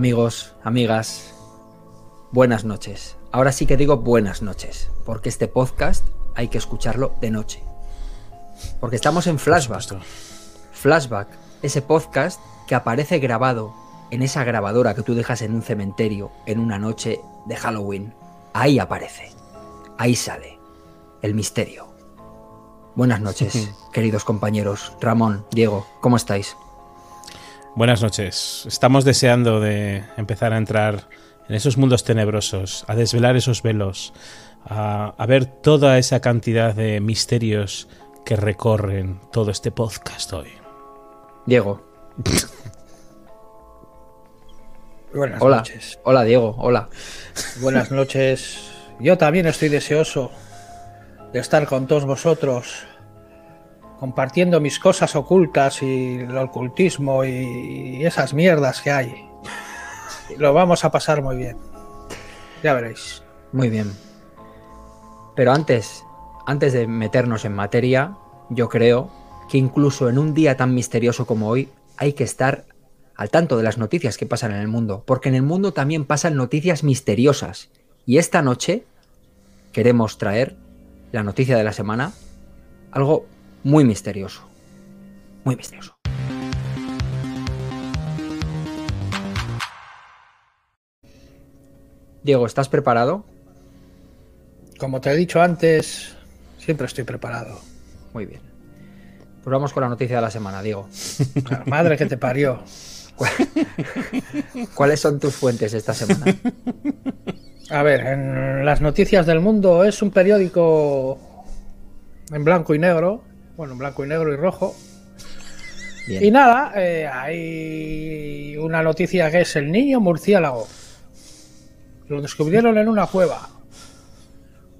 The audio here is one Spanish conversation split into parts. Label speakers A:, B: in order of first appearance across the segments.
A: Amigos, amigas, buenas noches. Ahora sí que digo buenas noches, porque este podcast hay que escucharlo de noche. Porque estamos en Flashback. Flashback, ese podcast que aparece grabado en esa grabadora que tú dejas en un cementerio en una noche de Halloween. Ahí aparece. Ahí sale. El misterio. Buenas noches, queridos compañeros. Ramón, Diego, ¿cómo estáis?
B: Buenas noches. Estamos deseando de empezar a entrar en esos mundos tenebrosos, a desvelar esos velos, a, a ver toda esa cantidad de misterios que recorren todo este podcast hoy.
A: Diego.
C: Buenas
A: Hola.
C: noches.
A: Hola, Diego. Hola.
C: Buenas noches. Yo también estoy deseoso de estar con todos vosotros, compartiendo mis cosas ocultas y el ocultismo y esas mierdas que hay. Lo vamos a pasar muy bien. Ya veréis.
A: Muy bien. Pero antes, antes de meternos en materia, yo creo que incluso en un día tan misterioso como hoy hay que estar al tanto de las noticias que pasan en el mundo, porque en el mundo también pasan noticias misteriosas. Y esta noche queremos traer la noticia de la semana, algo muy misterioso. Muy misterioso. Diego, ¿estás preparado?
C: Como te he dicho antes, siempre estoy preparado.
A: Muy bien. Pues vamos con la noticia de la semana, Diego.
C: La madre que te parió.
A: ¿Cuáles son tus fuentes esta semana?
C: A ver, en las noticias del mundo es un periódico en blanco y negro. Bueno, en blanco y negro y rojo.
A: Bien.
C: Y nada, eh, hay una noticia que es el niño murciélago. Lo descubrieron en una cueva.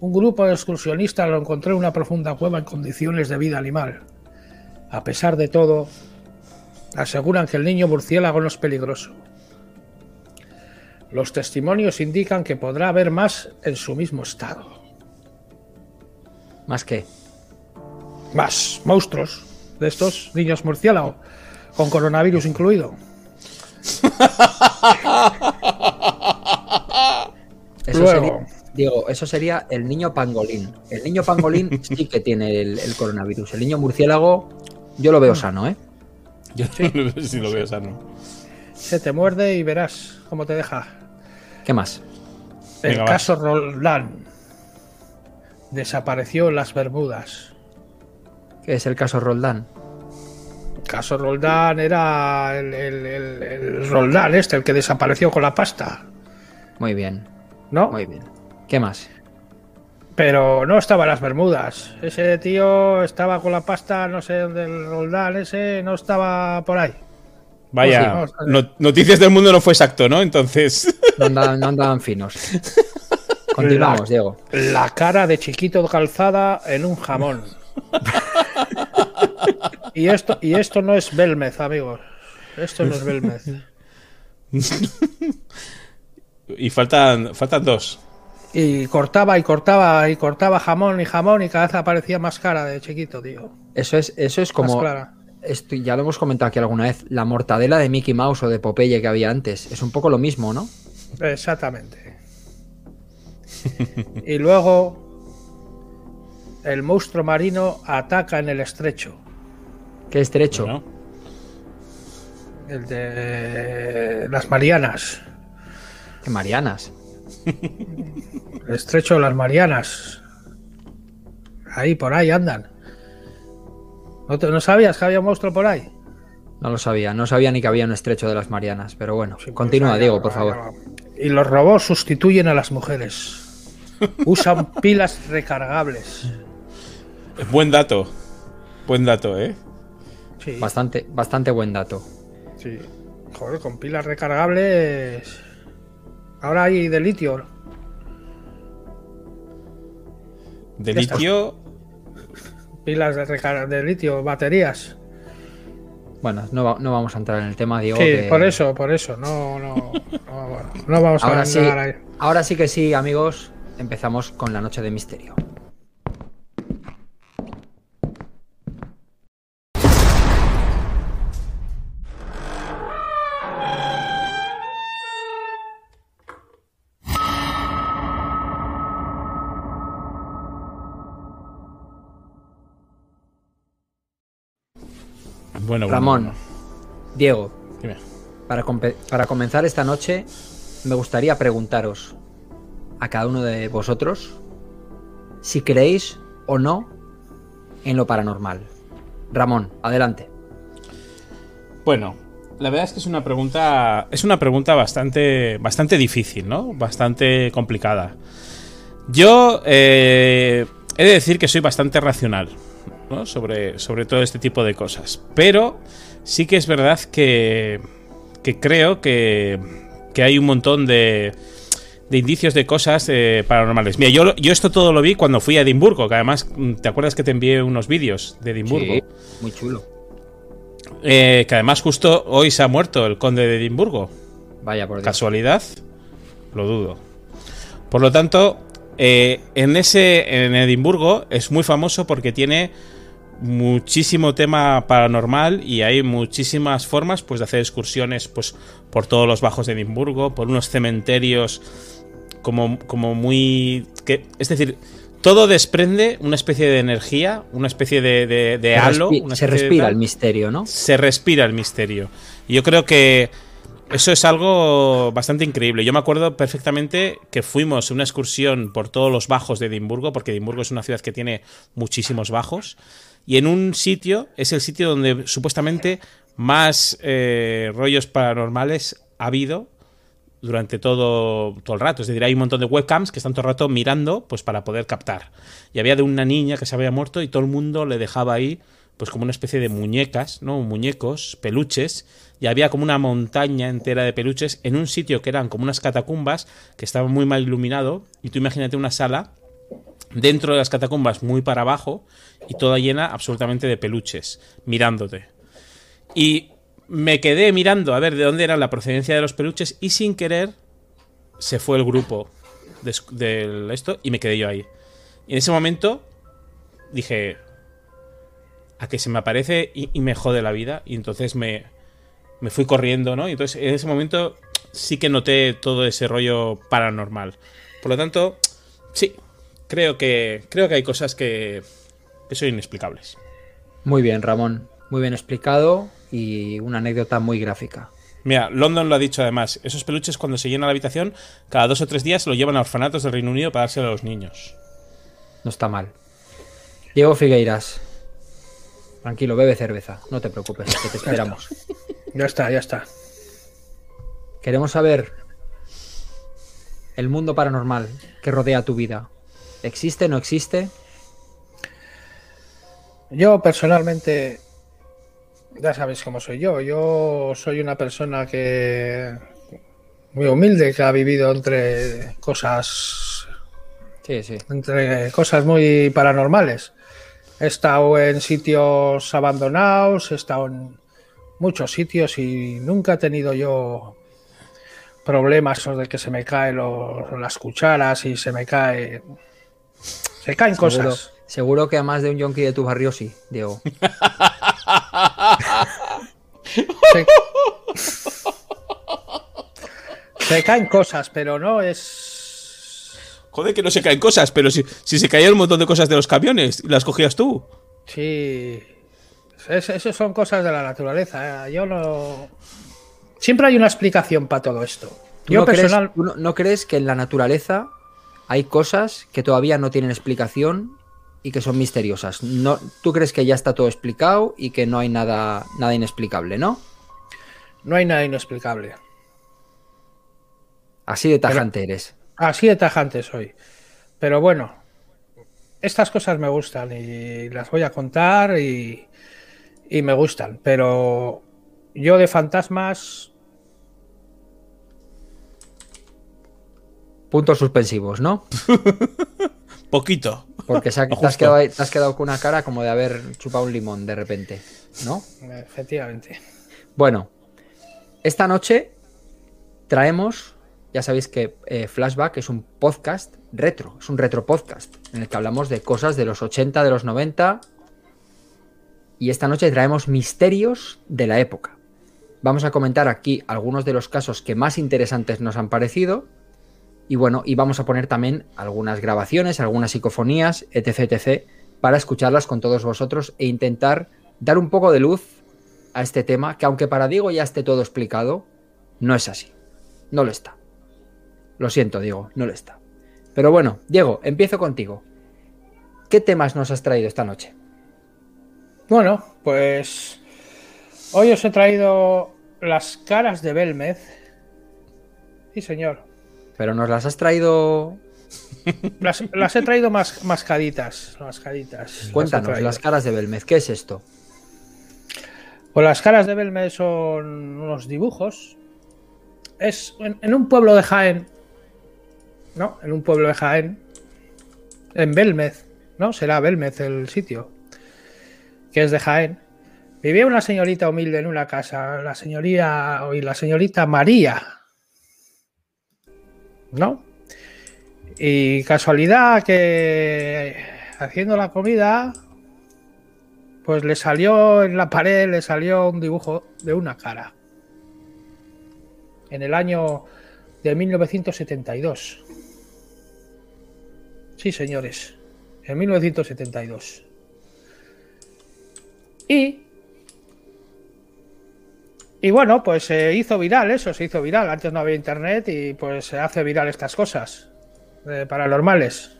C: Un grupo de excursionistas lo encontró en una profunda cueva en condiciones de vida animal. A pesar de todo, aseguran que el niño murciélago no es peligroso. Los testimonios indican que podrá haber más en su mismo estado.
A: ¿Más qué?
C: Más monstruos de estos niños murciélago, con coronavirus incluido.
A: Eso
C: Luego.
A: sería, Diego, eso sería el niño pangolín. El niño pangolín sí que tiene el, el coronavirus. El niño murciélago, yo lo veo sano, ¿eh?
B: Yo sí lo veo sano.
C: Se te muerde y verás cómo te deja.
A: ¿Qué más?
C: El
B: Venga,
C: caso Roldán desapareció en las Bermudas.
A: ¿Qué es el caso Roldán?
C: El caso Roldán era el, el- el- el Roldán este, el que desapareció con la pasta,
A: Muy bien,
C: ¿no?
A: muy bien. ¿Qué más?
C: Pero no estaba en las Bermudas. Ese tío estaba con la pasta, no sé dónde el Roldán ese no estaba por ahí.
B: Vaya,
C: Pues sí,
B: no- Noticias del Mundo no fue exacto, ¿no? Entonces.
A: No andaban, no andaban finos. Continuamos,
C: La-
A: Diego.
C: La cara de chiquito calzada en un jamón. Y esto, y esto no es Belmez, amigos. Esto no es Belmez.
B: Y faltan, faltan dos.
C: Y cortaba y cortaba y cortaba jamón y jamón y cada vez aparecía más cara de chiquito, tío.
A: Eso es, eso es como.
C: clara.
A: Esto ya lo hemos comentado aquí alguna vez. La mortadela de Mickey Mouse o de Popeye que había antes. Es un poco lo mismo, ¿no?
C: Exactamente. Y luego el monstruo marino ataca en el estrecho.
A: Qué estrecho.
C: El de las Marianas.
A: Que Marianas.
C: El estrecho de las Marianas. Ahí, por ahí andan. ¿No, te- no sabías que había un monstruo por ahí?
A: No lo sabía. No sabía ni que había un estrecho de las Marianas. Pero bueno,
C: Sí, pues
A: continúa, Diego, por favor.
C: Y los robots sustituyen a las mujeres. Usan pilas recargables.
B: Buen dato. Buen dato, ¿eh?
C: Sí,
A: Bastante, bastante buen dato.
C: sí. Joder, con pilas recargables. Ahora hay de litio.
B: De litio.
C: Pilas de, recar- de litio, baterías.
A: Bueno, no, va- no vamos a entrar en el tema, Diego.
C: Sí,
A: que-
C: por eso, por eso. No, no, no, bueno, no vamos a
A: Ahora sí,
C: entrar ahí.
A: ahora sí que sí, amigos. Empezamos con la noche de misterio.
B: Bueno,
A: Ramón, Diego, Para, para comenzar esta noche, me gustaría preguntaros a cada uno de vosotros si creéis o no en lo paranormal. Ramón, adelante.
B: Bueno, la verdad es que es una pregunta. Es una pregunta bastante. bastante difícil, ¿no? Bastante complicada. Yo eh, he de decir que soy bastante racional. ¿No? Sobre, sobre todo este tipo de cosas. Pero sí que es verdad que. que creo que. que hay un montón de de indicios de cosas eh, paranormales. Mira, yo, yo esto todo lo vi cuando fui a Edimburgo, que además, mm, ¿te acuerdas que te envié unos vídeos de Edimburgo? Sí,
A: muy chulo.
B: Eh, que además justo hoy se ha muerto el conde de Edimburgo.
A: Vaya por Dios.
B: ¿Casualidad? Lo dudo. Por lo tanto, eh, en ese en Edimburgo es muy famoso porque tiene muchísimo tema paranormal y hay muchísimas formas pues de hacer excursiones pues por todos los bajos de Edimburgo, por unos cementerios como, como muy... Que, es decir, todo desprende una especie de energía, una especie de, de, halo.
A: se respira el misterio, ¿no?
B: Se respira el misterio. Y yo creo que eso es algo bastante increíble. Yo me acuerdo perfectamente que fuimos una excursión por todos los bajos de Edimburgo, porque Edimburgo es una ciudad que tiene muchísimos bajos. Y en un sitio es el sitio donde supuestamente más eh, rollos paranormales ha habido durante todo, todo el rato. Es decir, hay un montón de webcams que están todo el rato mirando pues para poder captar. Y había de una niña que se había muerto y todo el mundo le dejaba ahí pues como una especie de muñecas, ¿no? Muñecos, peluches, y había como una montaña entera de peluches en un sitio que eran como unas catacumbas que estaba muy mal iluminado, y tú imagínate una sala dentro de las catacumbas muy para abajo y toda llena absolutamente de peluches, mirándote. Y me quedé mirando a ver de dónde era la procedencia de los peluches y sin querer se fue el grupo de, esto y me quedé yo ahí. Y en ese momento dije, a que se me aparece y, me jode la vida. Y entonces me, me fui corriendo, ¿no? Y entonces en ese momento sí que noté todo ese rollo paranormal. Por lo tanto, sí, creo que, creo que hay cosas que, que son inexplicables.
A: Muy bien, Ramón. Muy bien explicado y una anécdota muy gráfica.
B: Mira, London lo ha dicho además. Esos peluches cuando se llena la habitación, cada dos o tres días se lo llevan a orfanatos del Reino Unido para dárselo a los niños.
A: No está mal. Diego Figueiras. Tranquilo, bebe cerveza. No te preocupes, que te esperamos.
C: ya está, ya está.
A: Queremos saber el mundo paranormal que rodea tu vida. ¿Existe, no existe?
C: Yo personalmente ya sabéis cómo soy yo. Yo soy una persona que muy humilde, que ha vivido entre cosas.
A: Sí, sí.
C: Entre cosas muy paranormales. He estado en sitios abandonados, he estado en muchos sitios y nunca he tenido yo problemas de que se me caen las cucharas y se me cae. Se caen cosas.
A: Seguro que a más de un yonki de tu barrio sí, Diego.
C: Se... caen cosas, pero no es.
B: Joder, que no se caen cosas, pero si, si se caían un montón de cosas de los camiones, las cogías tú.
C: Sí. Esas son cosas de la naturaleza. ¿eh? Yo no. Siempre hay una explicación para todo esto. Yo
A: no personal. ¿No crees que en la naturaleza hay cosas que todavía no tienen explicación y que son misteriosas. No, tú crees que ya está todo explicado y que no hay nada, nada inexplicable, ¿no?
C: No hay nada inexplicable.
A: Así de tajante eres.
C: Así de tajante soy. Pero bueno, estas cosas me gustan y las voy a contar y, y me gustan. Pero yo de fantasmas...
A: Puntos suspensivos, ¿no?
B: Poquito.
A: Porque te, has quedado, con una cara como de haber chupado un limón de repente, ¿no?
C: Efectivamente.
A: Bueno, esta noche traemos, ya sabéis que eh, Flashback es un podcast retro, es un retro podcast en el que hablamos de cosas de los 80, de los 90. Y esta noche traemos misterios de la época. Vamos a comentar aquí algunos de los casos que más interesantes nos han parecido y bueno, y vamos a poner también algunas grabaciones, algunas psicofonías, etc, etc, para escucharlas con todos vosotros e intentar dar un poco de luz a este tema, que aunque para Diego ya esté todo explicado, no es así. No lo está. Lo siento, Diego, no lo está. Pero bueno, Diego, empiezo contigo. ¿Qué temas nos has traído esta noche?
C: Bueno, pues hoy os he traído las caras de Belmez. Sí, señor.
A: Pero nos las has traído.
C: Las, las he traído más mascaditas. mascaditas.
A: Cuéntanos, las, caras de Belmez, ¿qué es esto?
C: Pues las caras de Belmez son unos dibujos. Es en, en un pueblo de Jaén. ¿No? En un pueblo de Jaén. En Belmez. ¿No? Será Belmez el sitio. Que es de Jaén. Vivía una señorita humilde en una casa. La señoría. Y la señorita María. ¿No? Y casualidad que haciendo la comida, pues le salió en la pared, le salió un dibujo de una cara. En el año de 1972. Sí, señores. En 1972. Y. Y bueno, pues se hizo viral eso, se hizo viral. Antes no había internet y pues se hace viral estas cosas eh, paranormales.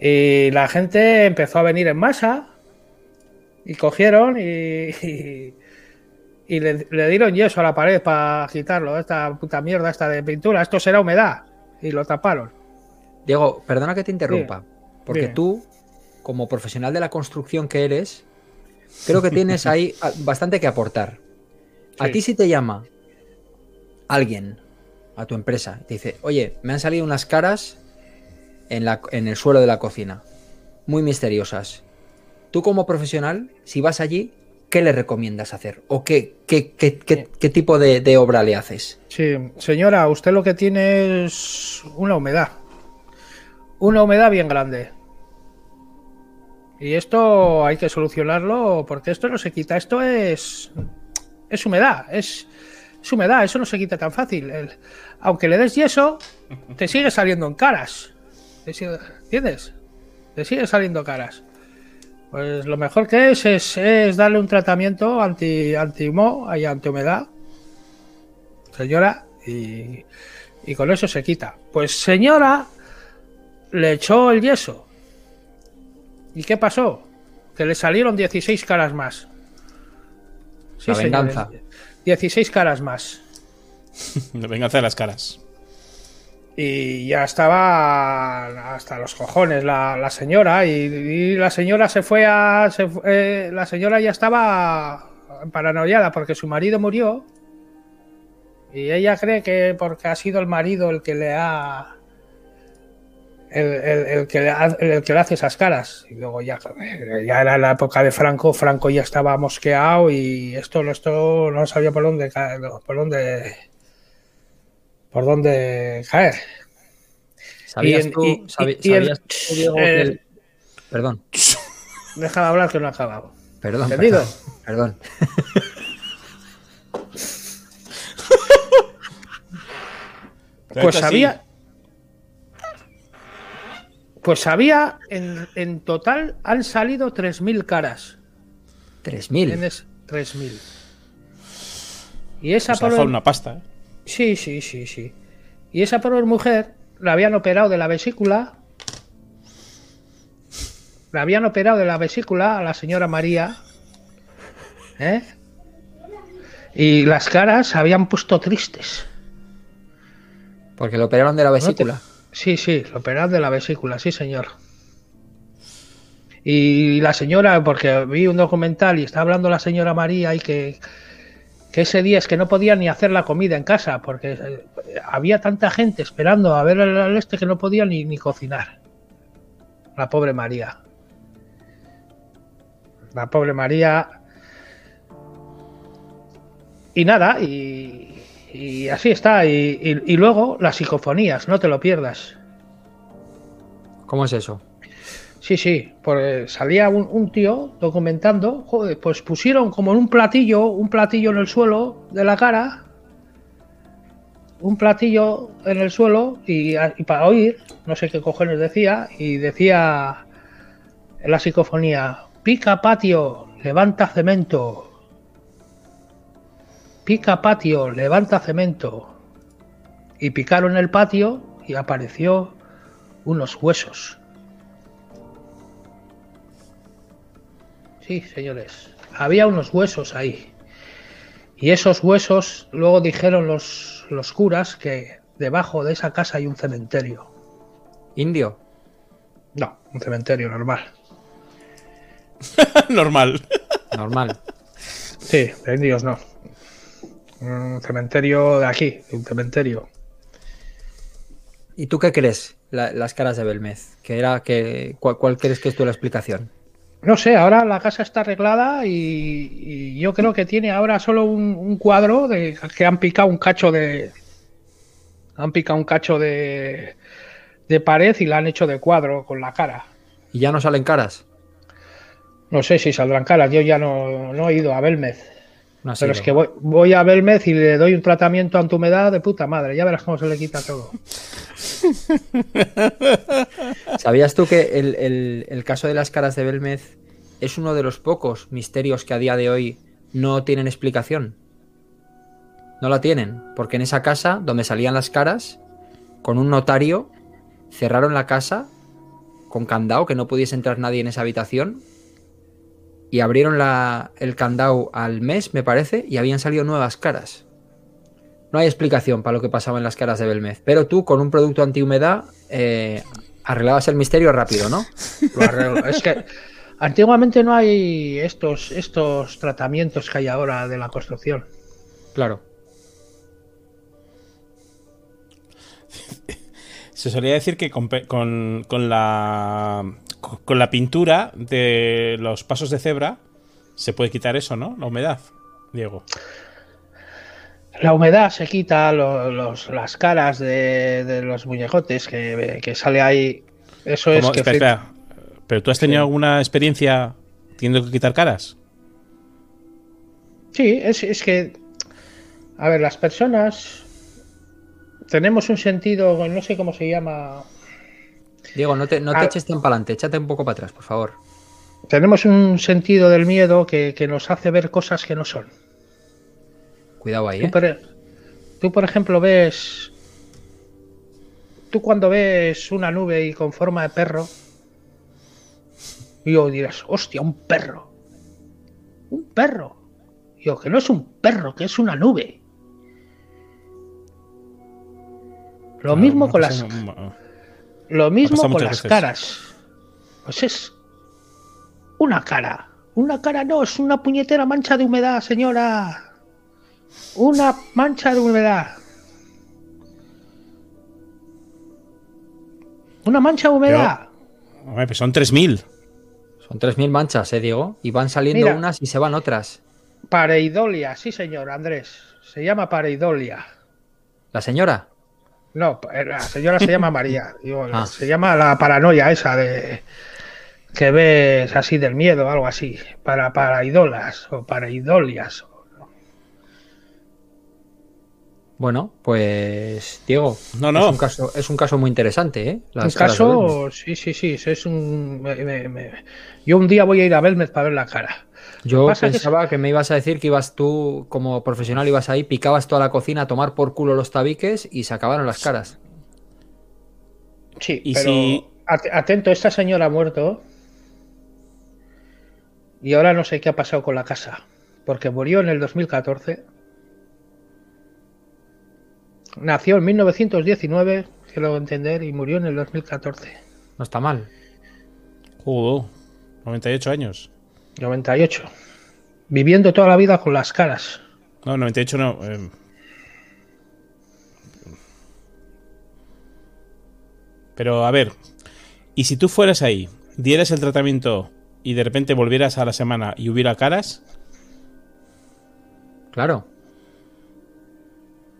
C: Y la gente empezó a venir en masa y cogieron y, y, y le, le dieron yeso a la pared para quitarlo. Esta puta mierda esta de pintura, esto será humedad. Y lo taparon.
A: Diego, perdona que te interrumpa,
C: Bien.
A: porque
C: Bien.
A: tú, como profesional de la construcción que eres, creo que tienes ahí ah, bastante que aportar. A
C: Sí.
A: ti si te llama alguien a tu empresa y te dice, oye, me han salido unas caras en, la, en el suelo de la cocina, muy misteriosas. Tú como profesional, si vas allí, ¿qué le recomiendas hacer? ¿O qué, qué, qué- qué- qué tipo de, de obra le haces?
C: Sí, señora, usted lo que tiene es una humedad. Una humedad bien grande. Y esto hay que solucionarlo porque esto no se quita. Esto es. Es humedad. Es, humedad. Eso no se quita tan fácil. Aunque le des yeso, te sigue saliendo en caras. Te ¿Entiendes? Te sigue saliendo caras. Pues lo mejor que es es, es darle un tratamiento anti, anti humo y anti humedad señora, y, y con eso se quita. Pues señora, le echó el yeso. ¿Y qué pasó? Que le salieron 16 caras más. Sí,
A: La
C: señores,
A: venganza.
C: 16 caras más.
B: La venganza de las caras.
C: Y ya estaba hasta los cojones la, la señora. Y, y la señora se fue a. se eh, la señora ya estaba paranoiada porque su marido murió. Y ella cree que porque ha sido el marido el que le ha. El, el- el que, el que le hace esas caras. Y luego ya, ya era la época de Franco. Franco ya estaba mosqueado y esto, esto no sabía por dónde caer. Por dónde. Por dónde caer.
A: ¿Sabías tú,
C: y-
A: sabi-
C: y- y el-
A: sabías tú, Diego,
C: eh,
A: Perdón,
C: Deja de hablar que no ha acabado.
A: perdón.
C: ¿Entendido?
A: Perdón. perdón.
C: Pues
B: Esto
C: había. Pues había. En, en total han salido 3.000 caras.
A: 3.000.
C: Tienes 3.000. Y esa pobre-
B: fue una pasta. ¿eh?
C: Sí, sí, sí, sí. Y esa pobre mujer la habían operado de la vesícula. La habían operado de la vesícula a la señora María. ¿Eh? Y las caras se habían puesto tristes.
A: Porque lo operaron de la vesícula.
C: Sí, sí, lo operaron de la vesícula, sí, señor. Y la señora, porque vi un documental y estaba hablando la señora María y que, que ese día es que no podía ni hacer la comida en casa, porque eh, había tanta gente esperando a ver el este que no podía ni, ni cocinar. La pobre María. La pobre María. Y nada, y, y así está. Y, y- y luego las psicofonías, no te lo pierdas.
A: ¿Cómo es eso?
C: Sí, sí, porque salía un, un tío documentando, joder, pues pusieron como en un platillo, un platillo en el suelo de la cara, un platillo en el suelo y, y para oír, no sé qué cojones decía, y decía en la psicofonía, pica patio, levanta cemento, pica patio, levanta cemento. Y picaron el patio y apareció unos huesos. Sí, señores, había unos huesos ahí. Y esos huesos, luego dijeron los, los curas que debajo de esa casa hay un cementerio.
A: ¿Indio?
C: No, un cementerio normal.
B: Normal.
A: Normal.
C: Sí, de indios no. Un cementerio de aquí, un cementerio.
A: ¿Y tú qué crees? La- las caras de Belmez. ¿Qué era, que, cuál, cuál crees que es tu la explicación?
C: No sé, ahora la casa está arreglada y, y yo creo que tiene ahora solo un, un cuadro de que han picado un cacho de. Han picado un cacho de, de pared y la han hecho de cuadro con la cara.
A: ¿Y ya no salen caras?
C: No sé si saldrán caras, yo ya no, no he ido a Belmez.
A: No
C: Pero
A: sido.
C: es que voy, voy a Belmez y le doy un tratamiento antihumedad de puta madre. Ya verás cómo se le quita todo.
A: ¿Sabías tú que el, el- el caso de las caras de Belmez es uno de los pocos misterios que a día de hoy no tienen explicación? No la tienen, porque en esa casa donde salían las caras, con un notario, cerraron la casa con candado, que no pudiese entrar nadie en esa habitación, y abrieron la- el candado al mes, me parece, y habían salido nuevas caras. No hay explicación para lo que pasaba en las caras de Belmez, pero tú con un producto antihumedad eh, arreglabas el misterio rápido, ¿no?
C: Lo arreglo. es que antiguamente no hay estos, estos tratamientos que hay ahora de la construcción.
A: Claro.
B: Se solía decir que con, con la con la pintura de los pasos de cebra se puede quitar eso, ¿no? La humedad, Diego.
C: La humedad se quita, lo- los, las caras de, de los muñecotes que, que sale ahí. Eso es que
B: Espera, espera. ¿Pero tú has tenido
C: Sí.
B: alguna experiencia teniendo que quitar caras?
C: Sí, es, es que. A ver, las personas. Tenemos un sentido, no sé cómo se llama.
A: Diego, no te, no te
C: Ah.
A: eches tan para adelante, échate un poco para atrás, por favor.
C: Tenemos un sentido del miedo que, que nos hace ver cosas que no son.
A: Cuidado ahí,
C: Tú
A: ¿eh?
C: por, tú, por ejemplo, ves. Tú cuando ves una nube y con forma de perro. Y yo dirás, hostia, un perro. Un perro. Yo, que no es un perro, que es una nube. Lo mismo con las, lo mismo con las
B: veces.
C: caras. Pues es una cara. Una cara no, es una puñetera mancha de humedad, señora. Una mancha de humedad. Una mancha de humedad.
B: Hombre, pues son 3.000.
A: Son 3.000 manchas, ¿eh, Diego? Y van saliendo
C: Mira.
A: unas y se van otras.
C: Pareidolia, sí señor, Andrés. Se llama pareidolia.
A: ¿La señora?
C: No, pa- la señora se llama María. Digo,
A: Ah.
C: Se llama la paranoia esa de que ves así del miedo, algo así. Para paraidolas o paraidolias.
A: Bueno, pues Diego,
B: No, no.
A: Es, un caso, es un caso muy interesante, ¿eh?
C: Un
A: Las
C: caso, sí, sí, sí, es un... me- me- me- Yo un día voy a ir a Belmez para ver la cara.
A: Yo
C: que-
A: pensaba que me ibas a decir que ibas tú, como profesional, ibas ahí, picabas toda la cocina a tomar por culo los tabiques y se acabaron las caras.
C: Sí,
B: Y
C: pero
B: si-
C: atento, esta señora ha muerto y ahora no sé qué ha pasado con la casa, porque murió en el 2014, nació en 1919, quiero entender, y murió en el 2014,
A: No está mal.
B: Joder, 98 años.
C: 98, viviendo toda la vida con las caras.
B: No, 98 no. eh. Pero a ver, ¿y si tú fueras ahí, dieras el tratamiento y de repente volvieras a la semana y hubiera caras?
A: Claro.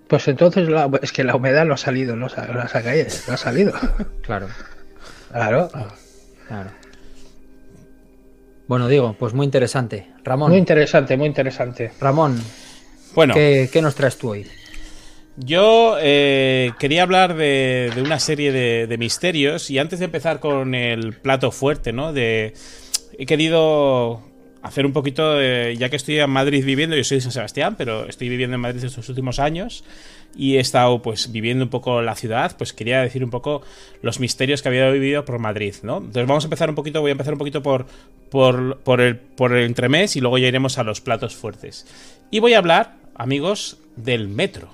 C: Pues entonces la- es que la humedad no ha salido, no, no ha caído, no ha salido.
A: Claro,
C: Claro.
A: claro. Bueno, Diego, pues muy interesante. Ramón,
C: Muy interesante, muy interesante.
A: Ramón,
B: Bueno,
A: ¿qué, qué nos traes tú hoy?
B: yo eh, quería hablar de, de una serie de, de misterios y antes de empezar con el plato fuerte, ¿no? De, he querido hacer un poquito, ya que estoy en Madrid viviendo, yo soy de San Sebastián, pero estoy viviendo en Madrid estos últimos años y he estado pues viviendo un poco la ciudad, pues quería decir un poco los misterios que había vivido por Madrid, ¿no? Entonces vamos a empezar un poquito, voy a empezar un poquito por, el, por entremés y luego ya iremos a los platos fuertes. Y voy a hablar, amigos, del metro.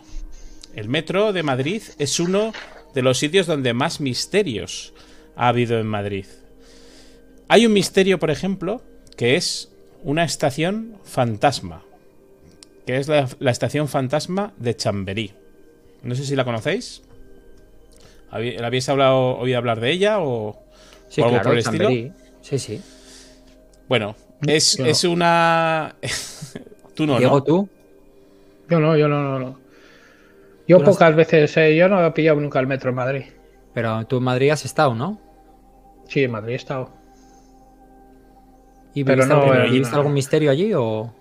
B: El metro de Madrid es uno de los sitios donde más misterios ha habido en Madrid. Hay un misterio, por ejemplo, que es una estación fantasma, que es la, estación fantasma de Chamberí. No sé si la conocéis. ¿Habéis hablado, oído hablar de ella o,
A: algo por el estilo? Sí, sí.
B: Bueno, es, es una.
A: tú no, ¿Diego, tú?
C: Yo no, yo no, no. no. Yo pocas veces, eh, yo no he pillado nunca el metro en Madrid.
A: Pero tú en Madrid has estado, ¿no?
C: Sí, en Madrid he estado.
A: ¿Y pero no, viste algún misterio allí o...?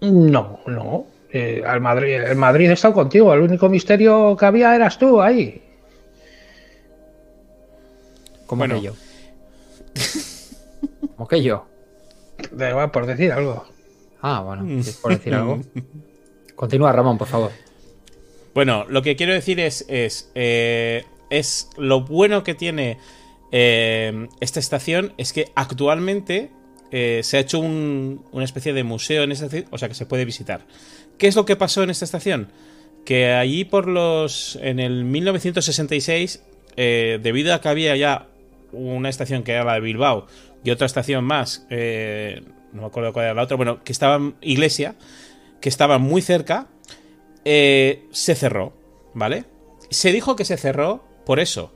C: No, no. Eh, al Madrid, el Madrid he estado contigo. El único misterio que había eras tú ahí.
A: ¿Cómo que yo? ¿Cómo que yo?
C: por decir algo.
A: Ah, bueno, por decir algo. Continúa, Ramón, por favor.
B: Bueno, lo que quiero decir es. Es, eh, es lo bueno que tiene eh, esta estación es que actualmente eh, se ha hecho una especie de museo en esta o sea que se puede visitar. ¿Qué es lo que pasó en esta estación? Que allí por los. en el 1966, debido a que había ya una estación que era la de Bilbao y otra estación más, no me acuerdo cuál era la otra, bueno, que estaba Iglesia que estaba muy cerca, eh, se cerró, ¿vale? Se dijo que se cerró por eso,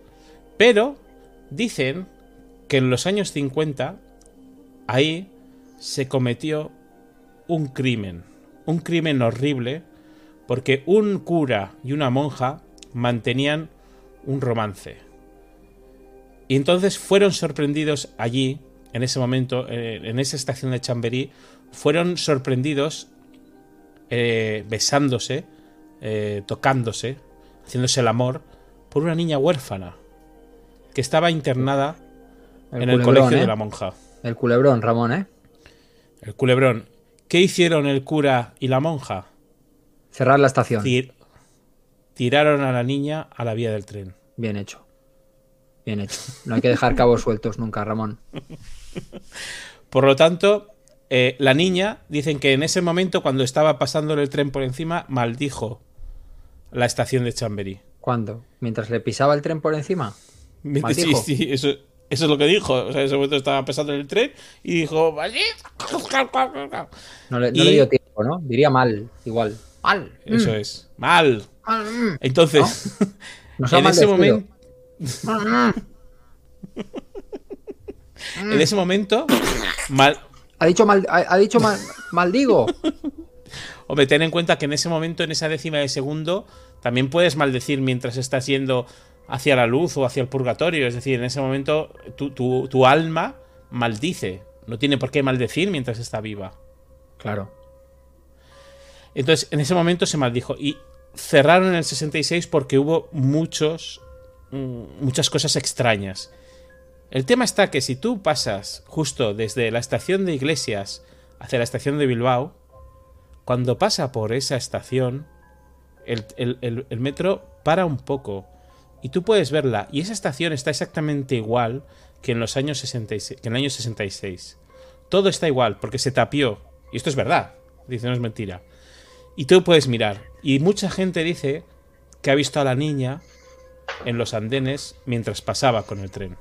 B: pero dicen que en los años 50 ahí se cometió un crimen, un crimen horrible, porque un cura y una monja mantenían un romance. Y entonces fueron sorprendidos allí, en ese momento, eh, en esa estación de Chamberí, fueron sorprendidos eh, besándose, eh, tocándose, haciéndose el amor, por una niña huérfana que estaba internada en el colegio de la monja.
A: El culebrón, Ramón, ¿eh?
B: El culebrón. ¿Qué hicieron el cura y la monja?
A: Cerrar la estación.
B: tiraron a la niña a la vía del tren.
A: Bien hecho. Bien hecho. No hay que dejar cabos sueltos nunca, Ramón.
B: Por lo tanto, eh, la niña, dicen que en ese momento, cuando estaba pasando el tren por encima, maldijo la estación de Chamberí.
A: ¿Cuándo? ¿Mientras le pisaba el tren por encima?
B: Sí, sí, eso, es lo que dijo. O sea, en ese momento estaba pasando el tren y dijo.
A: No le, dio tiempo, ¿no? Diría mal, igual. Mal.
B: Eso es. Mal. Mm. Entonces, en ese momento. en ese momento, mal,
A: ha dicho mal, ha, dicho mal, maldigo.
B: Hombre, ten en cuenta que en ese momento, en esa décima de segundo, también puedes maldecir mientras estás yendo hacia la luz o hacia el purgatorio. Es decir, en ese momento tu, alma maldice. No tiene por qué maldecir mientras está viva.
A: Claro.
B: Entonces, en ese momento se maldijo. Y cerraron en el 66 porque hubo muchos. Mm, muchas cosas extrañas. El tema está que si tú pasas justo desde la estación de Iglesias hacia la estación de Bilbao, cuando pasa por esa estación, el, metro para un poco y tú puedes verla. Y esa estación está exactamente igual que en los años 66, que en el año 66. Todo está igual porque se tapió. Y esto es verdad. Dice, no es mentira. Y tú puedes mirar. Y mucha gente dice que ha visto a la niña en los andenes mientras pasaba con el tren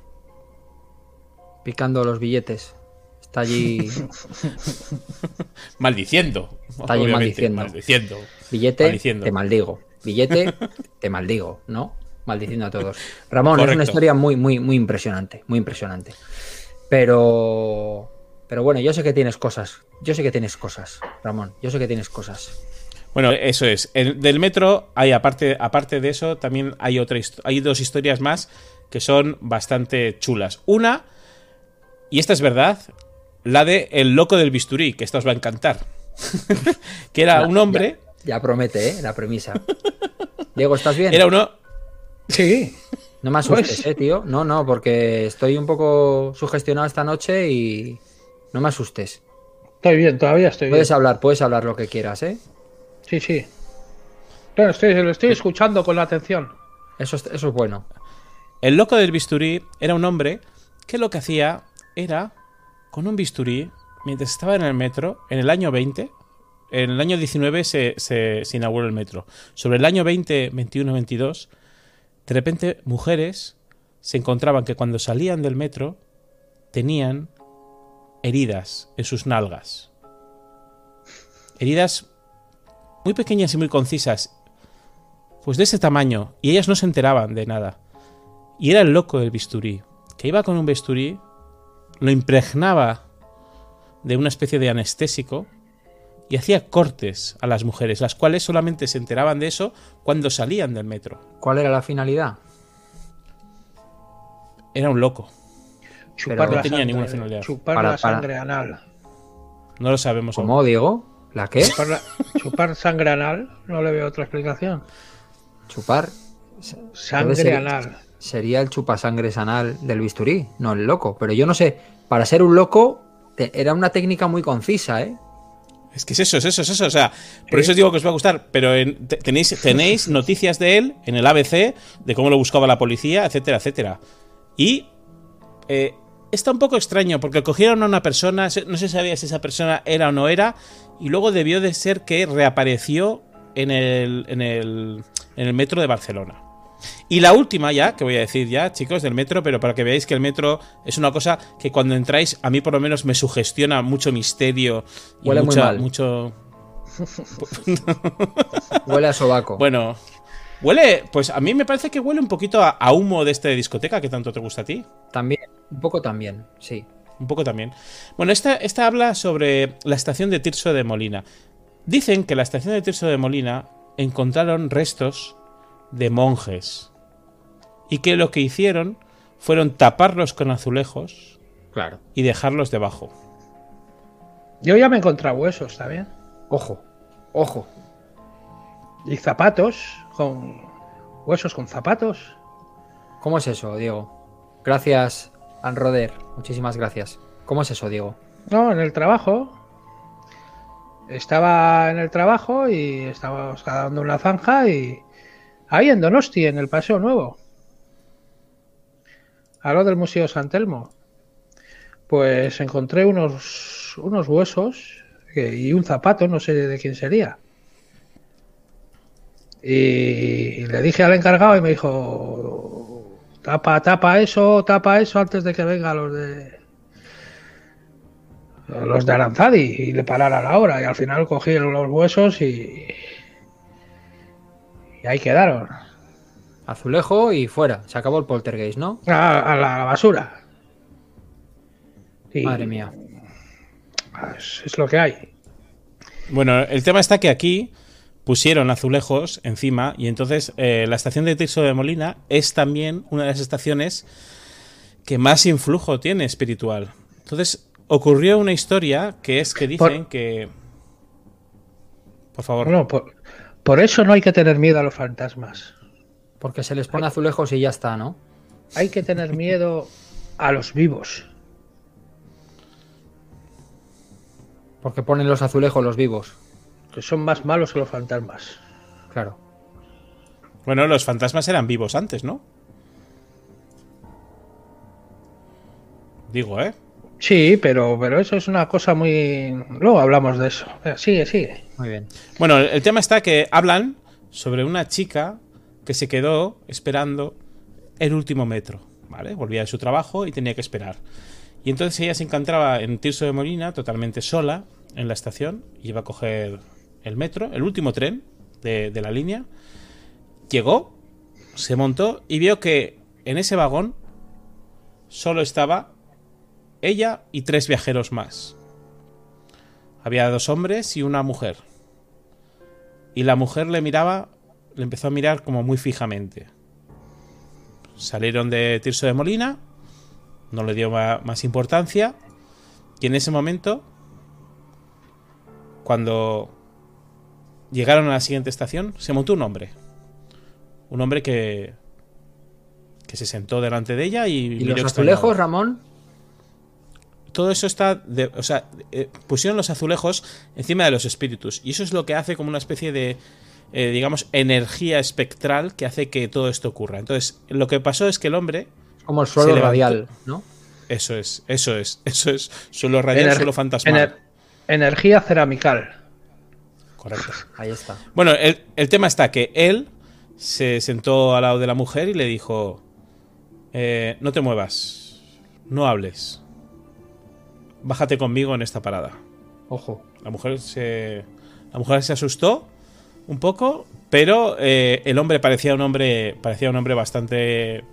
A: picando los billetes. Está allí.
B: maldiciendo.
A: Está allí maldiciendo.
B: maldiciendo.
A: Billete, te maldigo. Billete, te maldigo, ¿no? Maldiciendo a todos. Ramón, es una historia muy, muy, muy impresionante. Muy impresionante. Pero. Pero bueno, yo sé que tienes cosas. Yo sé que tienes cosas, Ramón. Yo sé que tienes cosas.
B: Bueno, eso es. del metro hay, aparte, aparte de eso, también hay otra hay dos historias más que son bastante chulas. Una y esta es verdad, la de El loco del bisturí, que esta os va a encantar. que era un hombre.
A: Ya, promete, ¿eh? La premisa. Diego, ¿estás bien?
B: Era uno.
C: Sí.
A: No me asustes, pues- ¿eh, tío? No, no, porque estoy un poco sugestionado esta noche y. No me asustes.
C: Estoy bien, todavía estoy
A: Puedes
C: bien.
A: hablar, puedes hablar lo que quieras, ¿eh?
C: Sí, sí. Estoy, lo estoy escuchando con la atención.
A: Eso es, eso es bueno.
B: El loco del bisturí era un hombre que lo que hacía era, con un bisturí, mientras estaba en el metro, en el año 20, en el año 19 se, se- se inauguró el metro. Sobre el año 20, 21, 22, de repente mujeres se encontraban que cuando salían del metro tenían heridas en sus nalgas. Heridas muy pequeñas y muy concisas, pues de ese tamaño, y ellas no se enteraban de nada. Y era el loco del bisturí, que iba con un bisturí, lo impregnaba de una especie de anestésico y hacía cortes a las mujeres, las cuales solamente se enteraban de eso cuando salían del metro.
A: ¿Cuál era la finalidad?
B: Era un loco.
C: Chupar
A: no
B: tenía
C: sangre,
B: ninguna finalidad.
C: Chupar
A: Para-
C: la
A: para-
C: sangre anal.
B: No lo sabemos aún.
A: ¿Cómo, Diego? ¿La qué?
C: Chupar, la- chupar sangre anal, no le veo otra explicación.
A: Chupar.
C: Sangre
A: ser-
C: anal.
A: Sería el chupasangres anal del bisturí, no el loco. Pero yo no sé, para ser un loco te- era una técnica muy concisa, ¿eh?
B: Es que es eso, es eso, es eso. O sea, por eso os digo que os va a gustar. Pero en- te- tenéis, tenéis noticias de él en el ABC, de cómo lo buscaba la policía, etcétera, etcétera. Y eh, está un poco extraño, porque cogieron a una persona, no se sabía si esa persona era o no era, y luego debió de ser que reapareció en el, en el, en el metro de Barcelona. Y la última ya, que voy a decir ya, chicos, del metro, pero para que veáis que el metro es una cosa que cuando entráis, a mí por lo menos me sugestiona mucho misterio y
A: Huele muy mal.
B: mucho...
A: Huele a sobaco.
B: Bueno, huele, pues a mí me parece que huele un poquito a, a humo de esta discoteca que tanto te gusta a ti.
A: También, un poco también, sí.
B: Un poco también. Bueno, esta, esta habla sobre la estación de Tirso de Molina. Dicen que la estación de Tirso de Molina encontraron restos de monjes. Y que lo que hicieron fueron taparlos con azulejos
A: Claro.
B: y dejarlos debajo.
C: Yo ya me he encontrado huesos también.
A: Ojo, ojo.
C: Y zapatos con huesos con zapatos.
A: ¿Cómo es eso, Diego? Gracias, Anroder. Muchísimas gracias. ¿Cómo es eso, Diego?
C: No, en el trabajo. Estaba en el trabajo y estábamos dando una zanja y ahí en Donosti, en el Paseo Nuevo. A lo del Museo San Telmo. Pues encontré unos, unos huesos y un zapato, no sé de quién sería. Y le dije al encargado y me dijo, tapa, tapa eso, tapa eso antes de que vengan los de los de Aranzadi y le pararan la hora. Y al final cogí los huesos y, y ahí quedaron.
A: Azulejo y fuera. Se acabó el poltergeist, ¿no?
C: A, a la, a la basura.
A: Madre mía.
C: pues, es lo que hay.
B: Bueno, el tema está que aquí pusieron azulejos encima y entonces eh, la estación de Tirso de Molina es también una de las estaciones que más influjo tiene espiritual. Entonces ocurrió una historia que es que dicen que... Por favor.
C: Bueno, por, por eso no hay que tener miedo a los fantasmas.
A: Porque se les pone azulejos y ya está, ¿no?
C: Hay que tener miedo a los vivos.
A: Porque ponen los azulejos los vivos.
C: Que son más malos que los fantasmas.
A: Claro.
B: Bueno, los fantasmas eran vivos antes, ¿no? Digo, ¿eh?
C: Sí, pero, pero eso es una cosa muy... Luego hablamos de eso. Venga, sigue, sigue.
A: Muy bien.
B: Bueno, el tema está que hablan sobre una chica que se quedó esperando el último metro, ¿vale? Volvía de su trabajo y tenía que esperar. Y entonces ella se encontraba en Tirso de Molina, totalmente sola, en la estación, y iba a coger el metro, el último tren de, de la línea. Llegó, se montó y vio que en ese vagón solo estaba ella y tres viajeros más. Había dos hombres y una mujer. Y la mujer le miraba, le empezó a mirar como muy fijamente. Salieron de Tirso de Molina, no le dio más importancia, y en ese momento, cuando llegaron a la siguiente estación, se montó un hombre. Un hombre que, que se sentó delante de ella y,
A: ¿Y
B: miró
A: los azulejos, Ramón?
B: Todo eso está, de, o sea, eh, pusieron los azulejos encima de los espíritus y eso es lo que hace como una especie de, eh, digamos, energía espectral que hace que todo esto ocurra. Entonces, lo que pasó es que el hombre...
A: Como el suelo radial, ¿no?
B: Eso es, eso es, eso es. Suelo radial, suelo fantasmal.
C: energía ceramical.
B: Correcto.
A: Ahí está.
B: Bueno, el, el, tema está que él se sentó al lado de la mujer y le dijo: eh, No te muevas, no hables. Bájate conmigo en esta parada.
A: Ojo.
B: La mujer se. La mujer se asustó un poco, pero eh, el hombre parecía un hombre. Parecía un hombre bastante.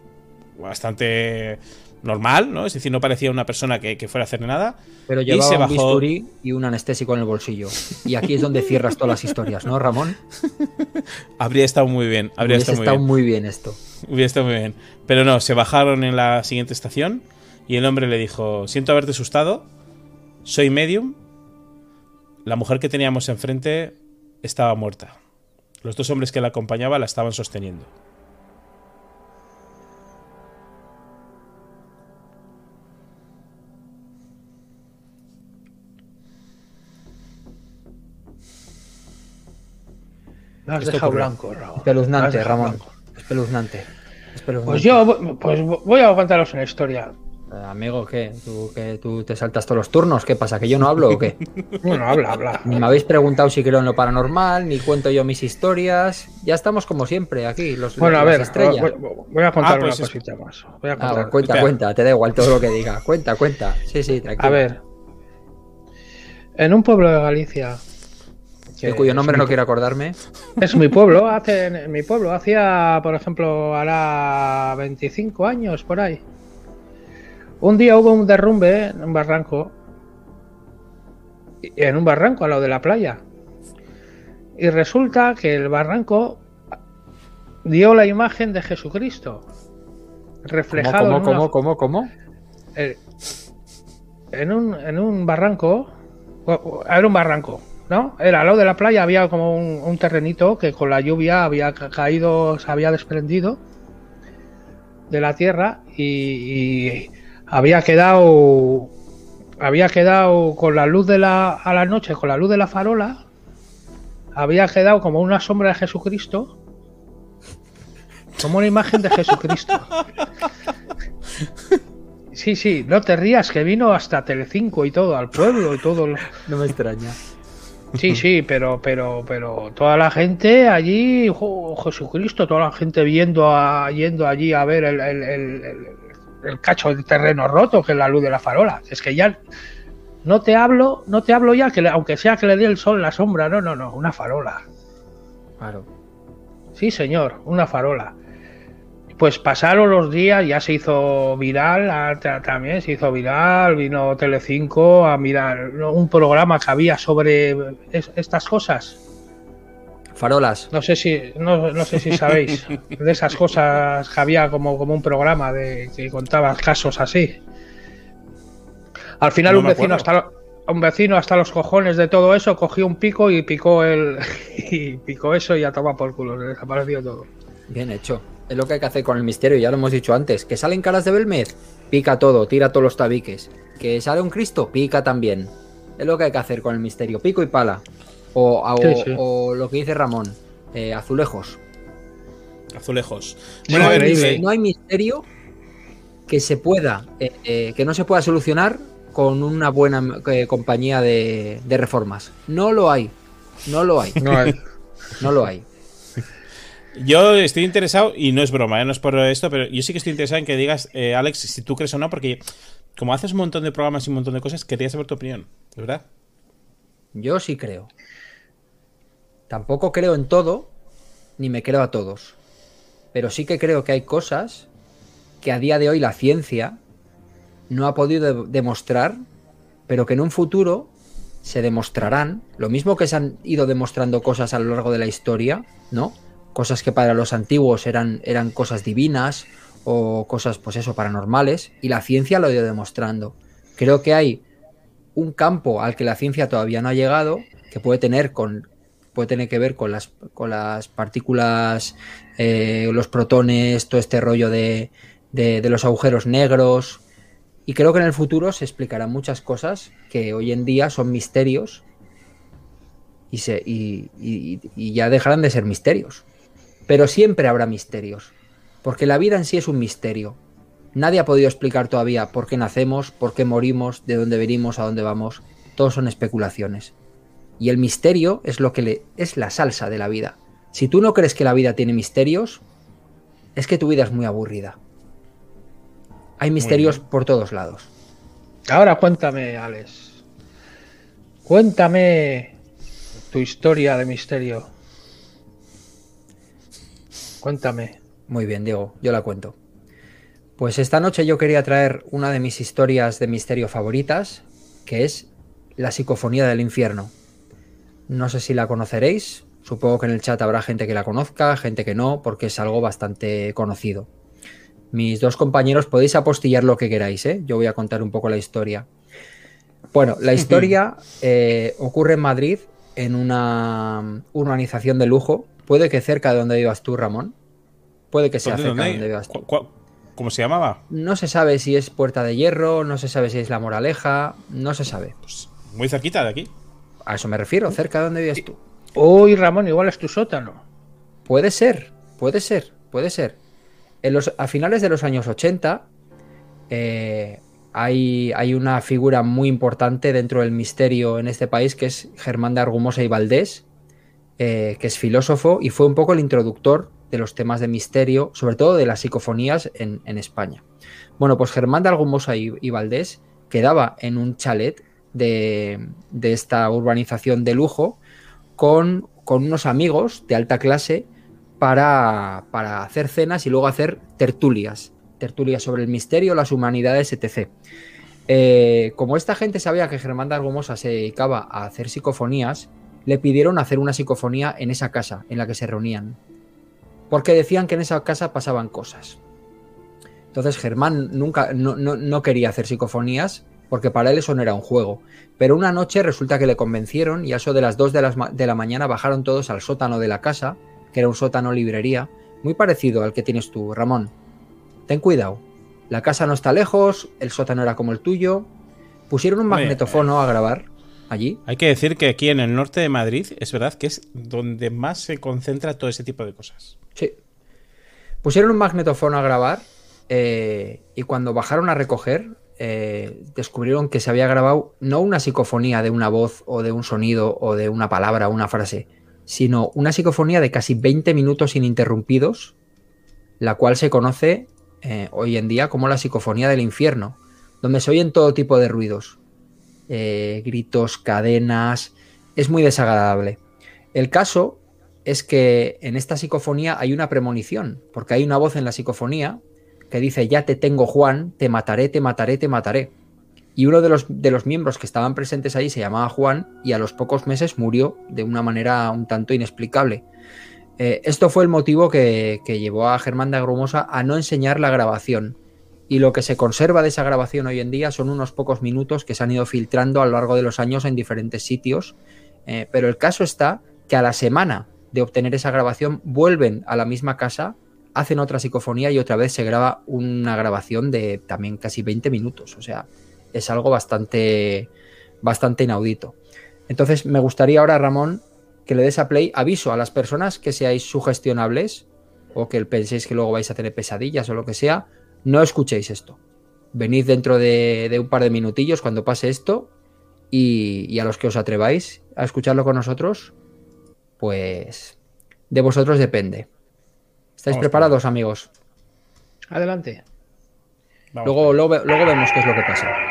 B: Bastante normal, ¿no? Es decir, no parecía una persona que, fuera a hacer nada.
A: Pero llevaba y se bajó... un bisturí y un anestésico en el bolsillo. Y aquí es donde cierras todas las historias, ¿no, Ramón?
B: habría estado muy bien. Habría estado, muy, bien.
A: muy bien esto.
B: Hubiera estado muy bien. Pero no, se bajaron en la siguiente estación y el hombre le dijo, siento haberte asustado, soy medium. La mujer que teníamos enfrente estaba muerta. Los dos hombres que la acompañaban la estaban sosteniendo.
C: Me has dejado blanco, Ramón.
A: Espeluznante, Ramón. Espeluznante.
C: Pues yo pues voy a contaros una historia.
A: Eh, amigo, ¿qué? ¿Tú, que ¿Tú te saltas todos los turnos? ¿Qué pasa? ¿Que yo no hablo o qué?
C: Bueno, habla, habla.
A: Ni me habéis preguntado si creo en lo paranormal, ni cuento yo mis historias. Ya estamos como siempre aquí, los
C: Bueno, a ver, estrellas. Voy, a contar ah, pues una cosita más. Voy a
A: ah, contar. cuenta, cuenta, te da igual todo lo que diga. Cuenta, cuenta. Sí, sí, tranquilo.
C: A ver. En un pueblo de Galicia
A: de cuyo nombre no quiero acordarme.
C: Es mi pueblo, hace mi pueblo, hacía, por ejemplo, hará 25 años por ahí. Un día hubo un derrumbe en un barranco, en un barranco al lado de la playa. Y resulta que el barranco dio la imagen de Jesucristo. Reflejado
A: ¿Cómo, cómo, cómo, cómo,
C: en, un, en un barranco. Era un barranco, ¿no? Era al lado de la playa, había como un, terrenito que con la lluvia había caído, se había desprendido de la tierra y, había quedado había quedado con la luz de la a la noche con la luz de la farola había quedado como una sombra de Jesucristo como una imagen de Jesucristo. Sí sí no te rías que vino hasta Telecinco y todo al pueblo y todo
A: no me extraña.
C: Sí, sí, pero, pero, pero toda la gente allí, Jesucristo, toda la gente viendo, a, yendo allí a ver el, el, cacho de terreno roto, que es la luz de la farola. Es que ya no te hablo, no te hablo ya que aunque sea que le dé el sol la sombra, no, no, no, una farola.
A: Claro.
C: Sí, señor, una farola. Pues pasaron los días, ya se hizo viral, también se hizo viral, vino Telecinco a mirar un programa que había sobre estas cosas.
A: Farolas.
C: No sé si, no, sé si sabéis de esas cosas que había como, como un programa de que contaba casos así. Al final un vecino hasta un vecino hasta los cojones de todo eso cogió un pico y picó el y picó eso y ya toma por culo, desapareció todo.
A: Bien hecho. Es lo que hay que hacer con el misterio, ya lo hemos dicho antes. Que salen caras de Belmez, pica todo, tira todos los tabiques. Que sale un Cristo, pica también. Es lo que hay que hacer con el misterio, pico y pala. O, lo que dice Ramón, eh, azulejos.
B: Azulejos.
A: no, hay, misterio que se pueda, eh, eh, que no se pueda solucionar con una buena compañía de, de, reformas. No lo hay. No lo hay.
C: No, hay.
A: no lo hay.
B: Yo estoy interesado, y no es broma, ¿eh? no es por esto, pero yo sí que estoy interesado en que digas, eh, Alex, si tú crees o no, porque como haces un montón de programas y un montón de cosas, quería saber tu opinión, ¿verdad?
A: Yo sí creo. Tampoco creo en todo, ni me creo a todos. Pero sí que creo que hay cosas que a día de hoy la ciencia no ha podido demostrar, pero que en un futuro se demostrarán. Lo mismo que se han ido demostrando cosas a lo largo de la historia, ¿no? cosas que para los antiguos eran, eran cosas divinas o cosas, pues eso, paranormales, y la ciencia lo ha ido demostrando. Creo que hay un campo al que la ciencia todavía no ha llegado, que puede tener con puede tener que ver con las, con las partículas, eh, los protones, todo este rollo de, de, los agujeros negros, Y creo que en el futuro se explicarán muchas cosas que hoy en día son misterios y, se, y, y ya dejarán de ser misterios. Pero siempre habrá misterios, porque la vida en sí es un misterio. Nadie ha podido explicar todavía por qué nacemos, por qué morimos, de dónde venimos, a dónde vamos. Todos son especulaciones. Y el misterio es lo que le, es la salsa de la vida. Si tú no crees que la vida tiene misterios, es que tu vida es muy aburrida. Hay misterios por todos lados.
C: Ahora cuéntame, Alex. Cuéntame tu historia de misterio. Cuéntame.
A: Muy bien, Diego, yo la cuento. Pues esta noche yo quería traer una de mis historias de misterio favoritas, que es La psicofonía del infierno. No sé si la conoceréis, supongo que en el chat habrá gente que la conozca, gente que no, porque es algo bastante conocido. Mis dos compañeros podéis apostillar lo que queráis, ¿eh? yo voy a contar un poco la historia. Bueno, la historia eh, ocurre en Madrid, en una urbanización de lujo, puede que cerca de donde vivas tú, Ramón. Puede que sea cerca de donde vivas tú.
B: ¿Cómo se llamaba?
A: No se sabe si es Puerta de Hierro, no se sabe si es La Moraleja, no se sabe.
B: Pues muy cerquita de aquí.
A: A eso me refiero, cerca de donde vives tú.
C: Uy, Ramón, igual es tu sótano.
A: Puede ser, puede ser, puede ser. En los, a finales de los años 80 eh, hay, hay, una figura muy importante dentro del misterio en este país que es Germán de Argumosa y Valdés, eh, que es filósofo y fue un poco el introductor de los temas de misterio, sobre todo de las psicofonías en, España. Bueno, pues Germán de Algumosa y, Valdés quedaba en un chalet de, esta urbanización de lujo con, con, unos amigos de alta clase para, para hacer cenas y luego hacer tertulias, tertulias sobre el misterio, las humanidades, etc. Eh, como esta gente sabía que Germán de Argumosa se dedicaba a hacer psicofonías, le pidieron hacer una psicofonía en esa casa en la que se reunían porque decían que en esa casa pasaban cosas. Entonces Germán nunca no, quería hacer psicofonías porque para él eso no era un juego. Pero una noche resulta que le convencieron y a eso de las 2 de, de la mañana bajaron todos al sótano de la casa, que era un sótano librería, muy parecido al que tienes tú, Ramón. Ten cuidado. La casa no está lejos, el sótano era como el tuyo. Pusieron un magnetofono a grabar allí.
B: Hay que decir que aquí en el norte de Madrid es verdad que es donde más se concentra todo ese tipo de cosas.
A: Sí. Pusieron un magnetofono a grabar eh, y cuando bajaron a recoger eh, descubrieron que se había grabado no una psicofonía de una voz o de un sonido o de una palabra o una frase, sino una psicofonía de casi 20 minutos ininterrumpidos, la cual se conoce eh, hoy en día como la psicofonía del infierno, donde se oyen todo tipo de ruidos, gritos, cadenas, es muy desagradable. El caso es que en esta psicofonía hay una premonición, porque hay una voz en la psicofonía que dice, ya te tengo Juan, te mataré, te mataré, te mataré. Y uno de los, de los miembros que estaban presentes ahí se llamaba Juan y a los pocos meses murió de una manera un tanto inexplicable. Eh, esto fue el motivo que, llevó a Germán de Agrumosa a no enseñar la grabación. Y lo que se conserva de esa grabación hoy en día son unos pocos minutos que se han ido filtrando a lo largo de los años en diferentes sitios. Eh, pero el caso está que a la semana de obtener esa grabación, vuelven a la misma casa, hacen otra psicofonía y otra vez se graba una grabación de también casi 20 minutos. O sea, es algo bastante, bastante inaudito. Entonces, me gustaría ahora, Ramón, que le des a play aviso a las personas que seáis sugestionables o que penséis que luego vais a tener pesadillas o lo que sea, no escuchéis esto. Venid dentro de, un par de minutillos cuando pase esto y, a los que os atreváis a escucharlo con nosotros, pues de vosotros depende. ¿Estáis preparados, amigos?
C: Adelante.
A: luego, luego vemos qué es lo que pasa.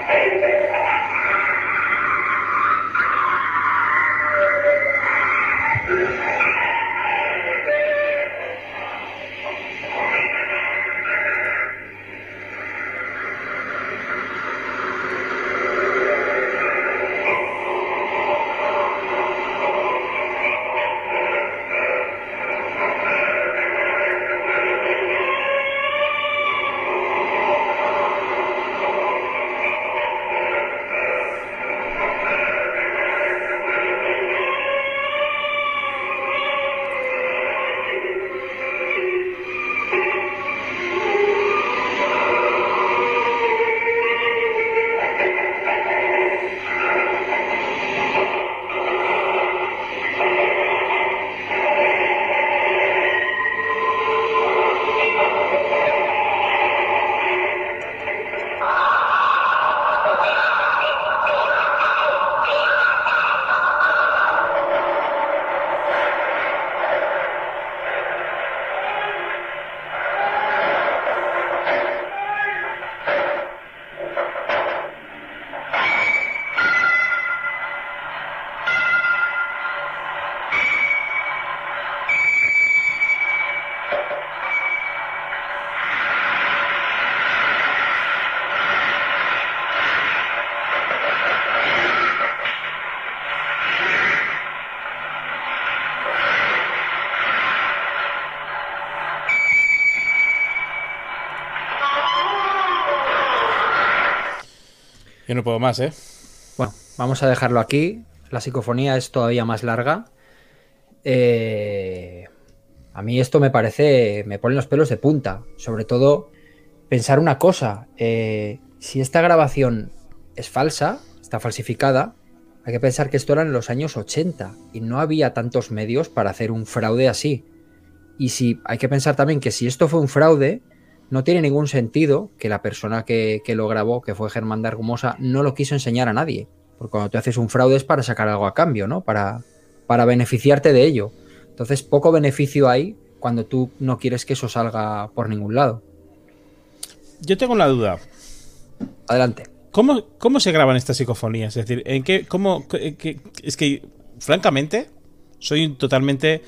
B: No puedo más, ¿eh?
A: Bueno, vamos a dejarlo aquí. La psicofonía es todavía más larga. Eh, a mí esto me parece, me pone los pelos de punta. Sobre todo, pensar una cosa. eh, si esta grabación es falsa, está falsificada, hay que pensar que esto era en los años 80 y no había tantos medios para hacer un fraude así. Y si hay que pensar también que si esto fue un fraude, no tiene ningún sentido que la persona que, que lo grabó, que fue Germán de Argumosa, no lo quiso enseñar a nadie. Porque cuando tú haces un fraude es para sacar algo a cambio, ¿no? Para, para beneficiarte de ello. Entonces, poco beneficio hay cuando tú no quieres que eso salga por ningún lado.
B: Yo tengo una duda.
A: Adelante.
B: ¿Cómo, cómo se graban estas psicofonías? Es decir, ¿en qué, cómo, qué- qué- es que, francamente, soy totalmente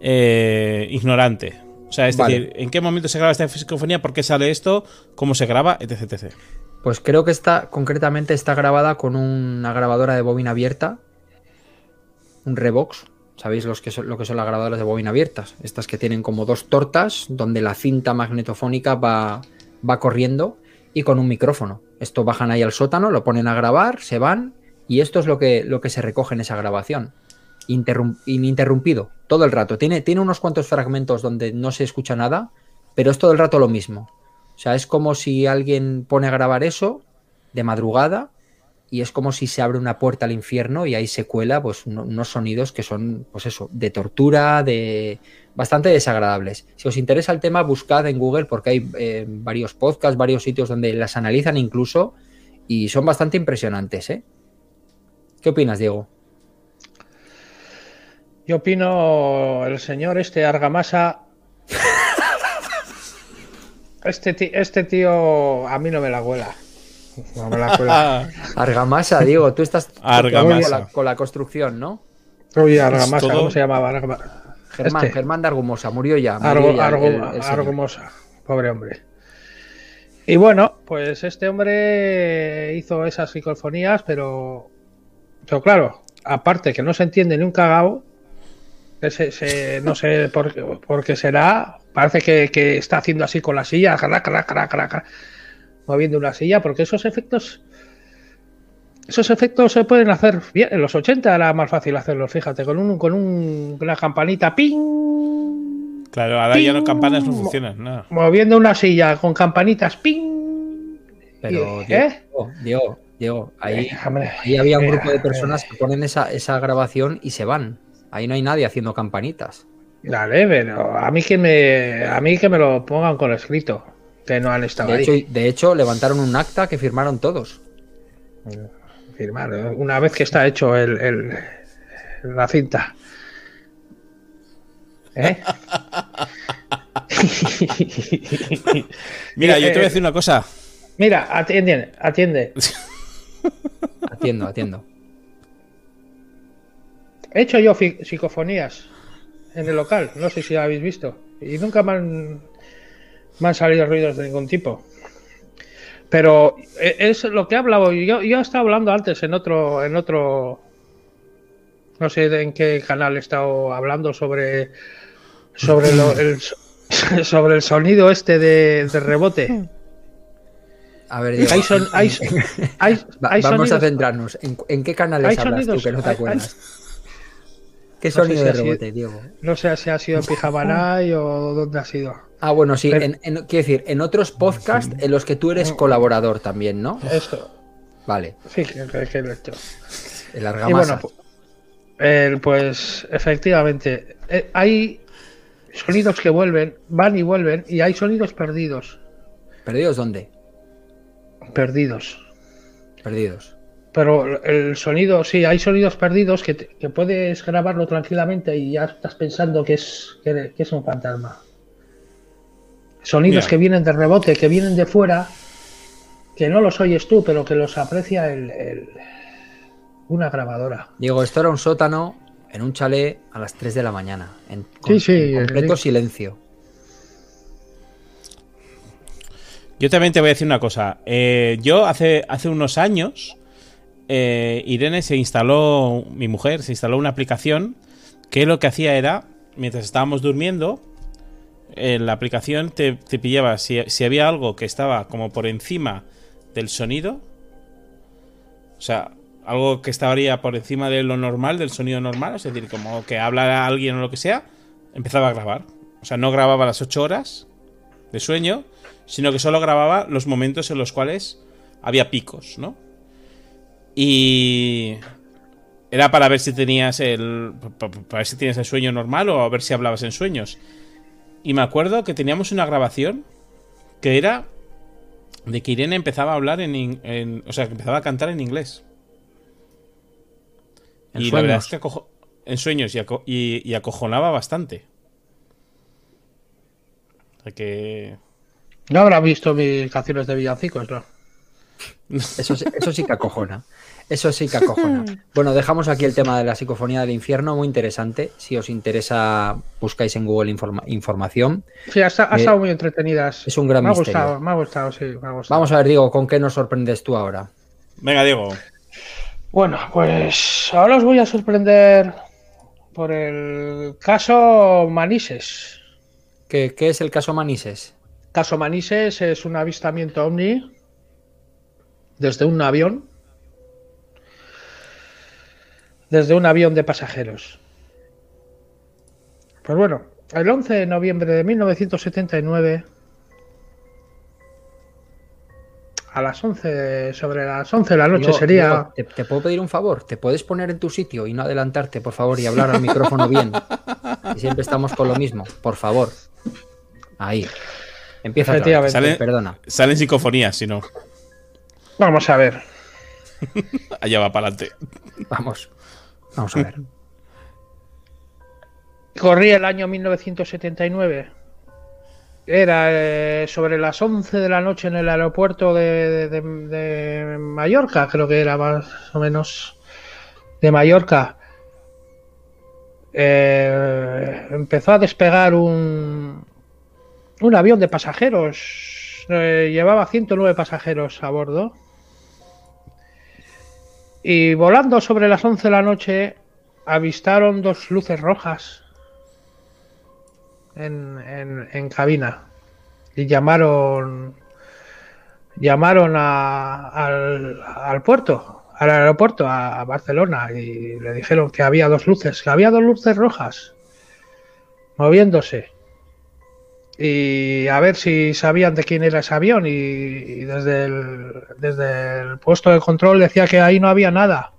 B: eh, ignorante. O sea, es
A: Vale.
B: decir, ¿en qué momento se graba esta psicofonía? ¿Por qué sale esto? ¿Cómo se graba? Etc. etc.
A: Pues creo que está, concretamente está grabada con una grabadora de bobina abierta. Un Revox. ¿Sabéis los que son, lo que son las grabadoras de bobina abiertas? Estas que tienen como dos tortas donde la cinta magnetofónica va, va corriendo y con un micrófono. Esto bajan ahí al sótano, lo ponen a grabar, se van y esto es lo que, lo que se recoge en esa grabación. Interrum- ininterrumpido, todo el rato. Tiene, tiene unos cuantos fragmentos donde no se escucha nada, pero es todo el rato lo mismo. O sea, es como si alguien pone a grabar eso de madrugada y es como si se abre una puerta al infierno y ahí se cuela pues uno- unos sonidos que son pues eso, de tortura, de bastante desagradables. Si os interesa el tema, buscad en Google porque hay eh, varios podcasts, varios sitios donde las analizan incluso y son bastante impresionantes, ¿eh? ¿Qué opinas, Diego?
C: Yo opino el señor este Argamasa. Este, este tío a mí no me la cuela. No me la cuela.
A: Argamasa, Diego, tú estás
B: Argamasa.
A: Con, la, con la construcción, ¿no?
C: Oye, Argamasa, ¿cómo se llamaba? Argama-
A: Germán,
C: Este.
A: Germán de Argumosa, murió ya. murió
C: Argo,
A: ya el-
C: Argo-
A: el- el señor.
C: Argumosa, pobre hombre. Y bueno, pues este hombre hizo esas psicofonías, pero, pero claro, aparte que no se entiende ni un cagao, se, se- no sé por, qué- por qué será, parece que, que está haciendo así con la silla, crac, crac, crac, crac, crac, moviendo una silla, porque esos efectos, esos efectos se pueden hacer bien. En los 80 era más fácil hacerlos, fíjate, con un, con un- una campanita, ping,
B: Claro, ahora ya
C: Ping.
B: campanas no funcionan. No.
C: moviendo una silla con campanitas, ping.
A: Pero,
C: ¿Eh?
A: Diego, Diego, Diego, ahí,
C: Eh, hombre,
A: ahí había un
C: eh,
A: grupo de
C: eh,
A: personas que ponen esa, esa grabación y se van. Ahí no hay nadie haciendo campanitas.
C: Dale, pero a mí que me, a mí que me lo pongan con escrito, que no han estado
A: De
C: ahí.
A: hecho, de hecho, levantaron un acta que firmaron todos.
C: Firmar, ¿eh? una vez que está hecho el, el- la cinta. ¿Eh?
B: Mira, yo te voy a decir una cosa.
C: Mira, atiende, atiende.
A: Atiendo, atiendo.
C: He hecho yo psicofonías en el local, no sé si la habéis visto. Y nunca me han, me han salido ruidos de ningún tipo. Pero e- es lo que he hablado. Yo, yo he estado hablando antes en otro, en otro. No sé en qué canal he estado hablando sobre. Sobre lo- el, sobre el sonido este de, de rebote.
A: A ver, Diego,
C: Hay, son- hay, hay,
A: va-
C: hay
A: vamos a centrarnos. ¿En, en qué canales hablas
C: sonidos,
A: tú que no te acuerdas? ¿Qué
C: No sé
A: sonido
C: si
A: de
C: ha sido-
A: rebote, Diego?
C: No sé si ha sido en Pijamanay o dónde ha sido.
A: Ah, bueno, sí.
C: Pero-
A: En, en- quiero decir, en otros podcasts en los que tú eres colaborador también, ¿no?
C: Esto.
A: Vale.
C: Sí, que, que- lo he hecho.
A: El
C: Y
A: argamasa.
C: bueno, pu- eh, pues efectivamente, eh, hay sonidos que vuelven, van y vuelven, y hay sonidos perdidos.
A: ¿Perdidos dónde?
C: Perdidos.
A: Perdidos.
C: Pero el sonido, sí, hay sonidos perdidos que, te- que puedes grabarlo tranquilamente y ya estás pensando que es, que, que es un fantasma. Sonidos
B: Mira.
C: que vienen de rebote, que vienen de fuera, que no los oyes tú, pero que los aprecia el- el- una grabadora.
A: Diego, esto era un sótano en un chalet a las 3 de la mañana. En, con-
C: Sí, sí,
A: en completo
C: sí.
A: silencio.
B: Yo también te voy a decir una cosa. Eh, yo hace, hace unos años, eh, Irene se instaló, mi mujer se instaló una aplicación que lo que hacía era, mientras estábamos durmiendo, en la aplicación te, pillaba si, si había algo que estaba como por encima del sonido, sea, algo que estaría por encima de lo normal, del sonido normal, es decir, como que habla alguien o lo que sea, empezaba a grabar. O sea, no grababa las 8 horas de sueño, sino que solo grababa los momentos en los cuales había picos, ¿no? Y era para ver si tenías el para ver si tienes el sueño normal o a ver si hablabas en sueños. Y me acuerdo que teníamos una grabación que era de que Irene empezaba a hablar en, o sea, que empezaba a cantar en inglés.
A: ¿En
B: y
A: sueños?
B: la verdad es que acojo- en sueños y, aco- y- y acojonaba bastante. O sea que
C: No habrá visto mis canciones de villancicos, ¿no?
A: Eso, eso sí que acojona. Eso sí que acojona. Bueno, dejamos aquí el tema de la psicofonía del infierno, muy interesante. Si os interesa, buscáis en Google informa- información.
C: Sí, ha,
A: Eh,
C: estado muy entretenidas.
A: es un gran
C: me ha
A: misterio.
C: gustado, me ha gustado, sí, me ha gustado.
A: Vamos a ver, Diego, ¿con qué nos sorprendes tú ahora?
B: Venga, Diego.
C: Bueno, pues ahora os voy a sorprender por el caso Manises.
A: ¿Qué, qué es el caso Manises?
C: Caso Manises es un avistamiento ovni desde un avión. Desde un avión de pasajeros. Pues bueno, el 11 de noviembre de 1979, a las 11, sobre las 11 de la noche sería...
A: ¿te, te puedo pedir un favor? ¿Te puedes poner en tu sitio y no adelantarte, por favor, y hablar al micrófono bien? Y siempre estamos con lo mismo, por favor. Ahí. Empieza otra vez.
C: Efectivamente.
B: Sale-
A: Perdona.
B: Salen psicofonías, si no.
C: Vamos a ver.
B: Allá va para adelante.
A: Vamos. Vamos a ver.
C: Corría el año 1979. Era eh, sobre las 11 de la noche en el aeropuerto de, de- de Mallorca, creo que era más o menos de Mallorca. Eh, empezó a despegar un, un avión de pasajeros. Eh, llevaba 109 pasajeros a bordo. Y volando sobre las 11 de la noche, avistaron dos luces rojas en, en- en cabina. Y llamaron llamaron a- al, al puerto al aeropuerto a, a Barcelona y le dijeron que había dos luces que había dos luces rojas moviéndose y a ver si sabían de quién era ese avión y, desde el desde el puesto de control decía que ahí no había nada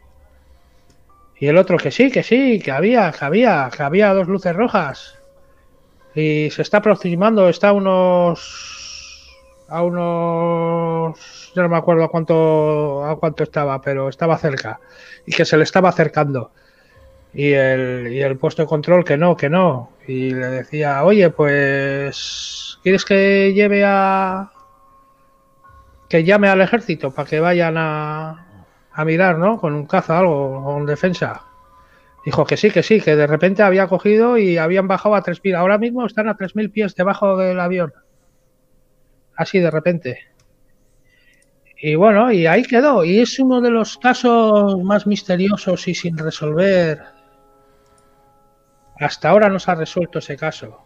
C: y el otro que sí, que sí, que había, que había, que había dos luces rojas. Y se está aproximando, está a unos. a unos. yo no me acuerdo a cuánto, a cuánto estaba, pero estaba cerca. Y que se le estaba acercando. Y el, y el puesto de control que no, que no. Y le decía, oye, pues. ¿Quieres que lleve a. que llame al ejército para que vayan a a mirar, ¿no? Con un caza algo, con defensa. Dijo que sí, que sí, que de repente había cogido y habían bajado a 3.000. Ahora mismo están a 3.000 pies debajo del avión. Así de repente. Y bueno, y ahí quedó. Y es uno de los casos más misteriosos y sin resolver. Hasta ahora no se ha resuelto ese caso.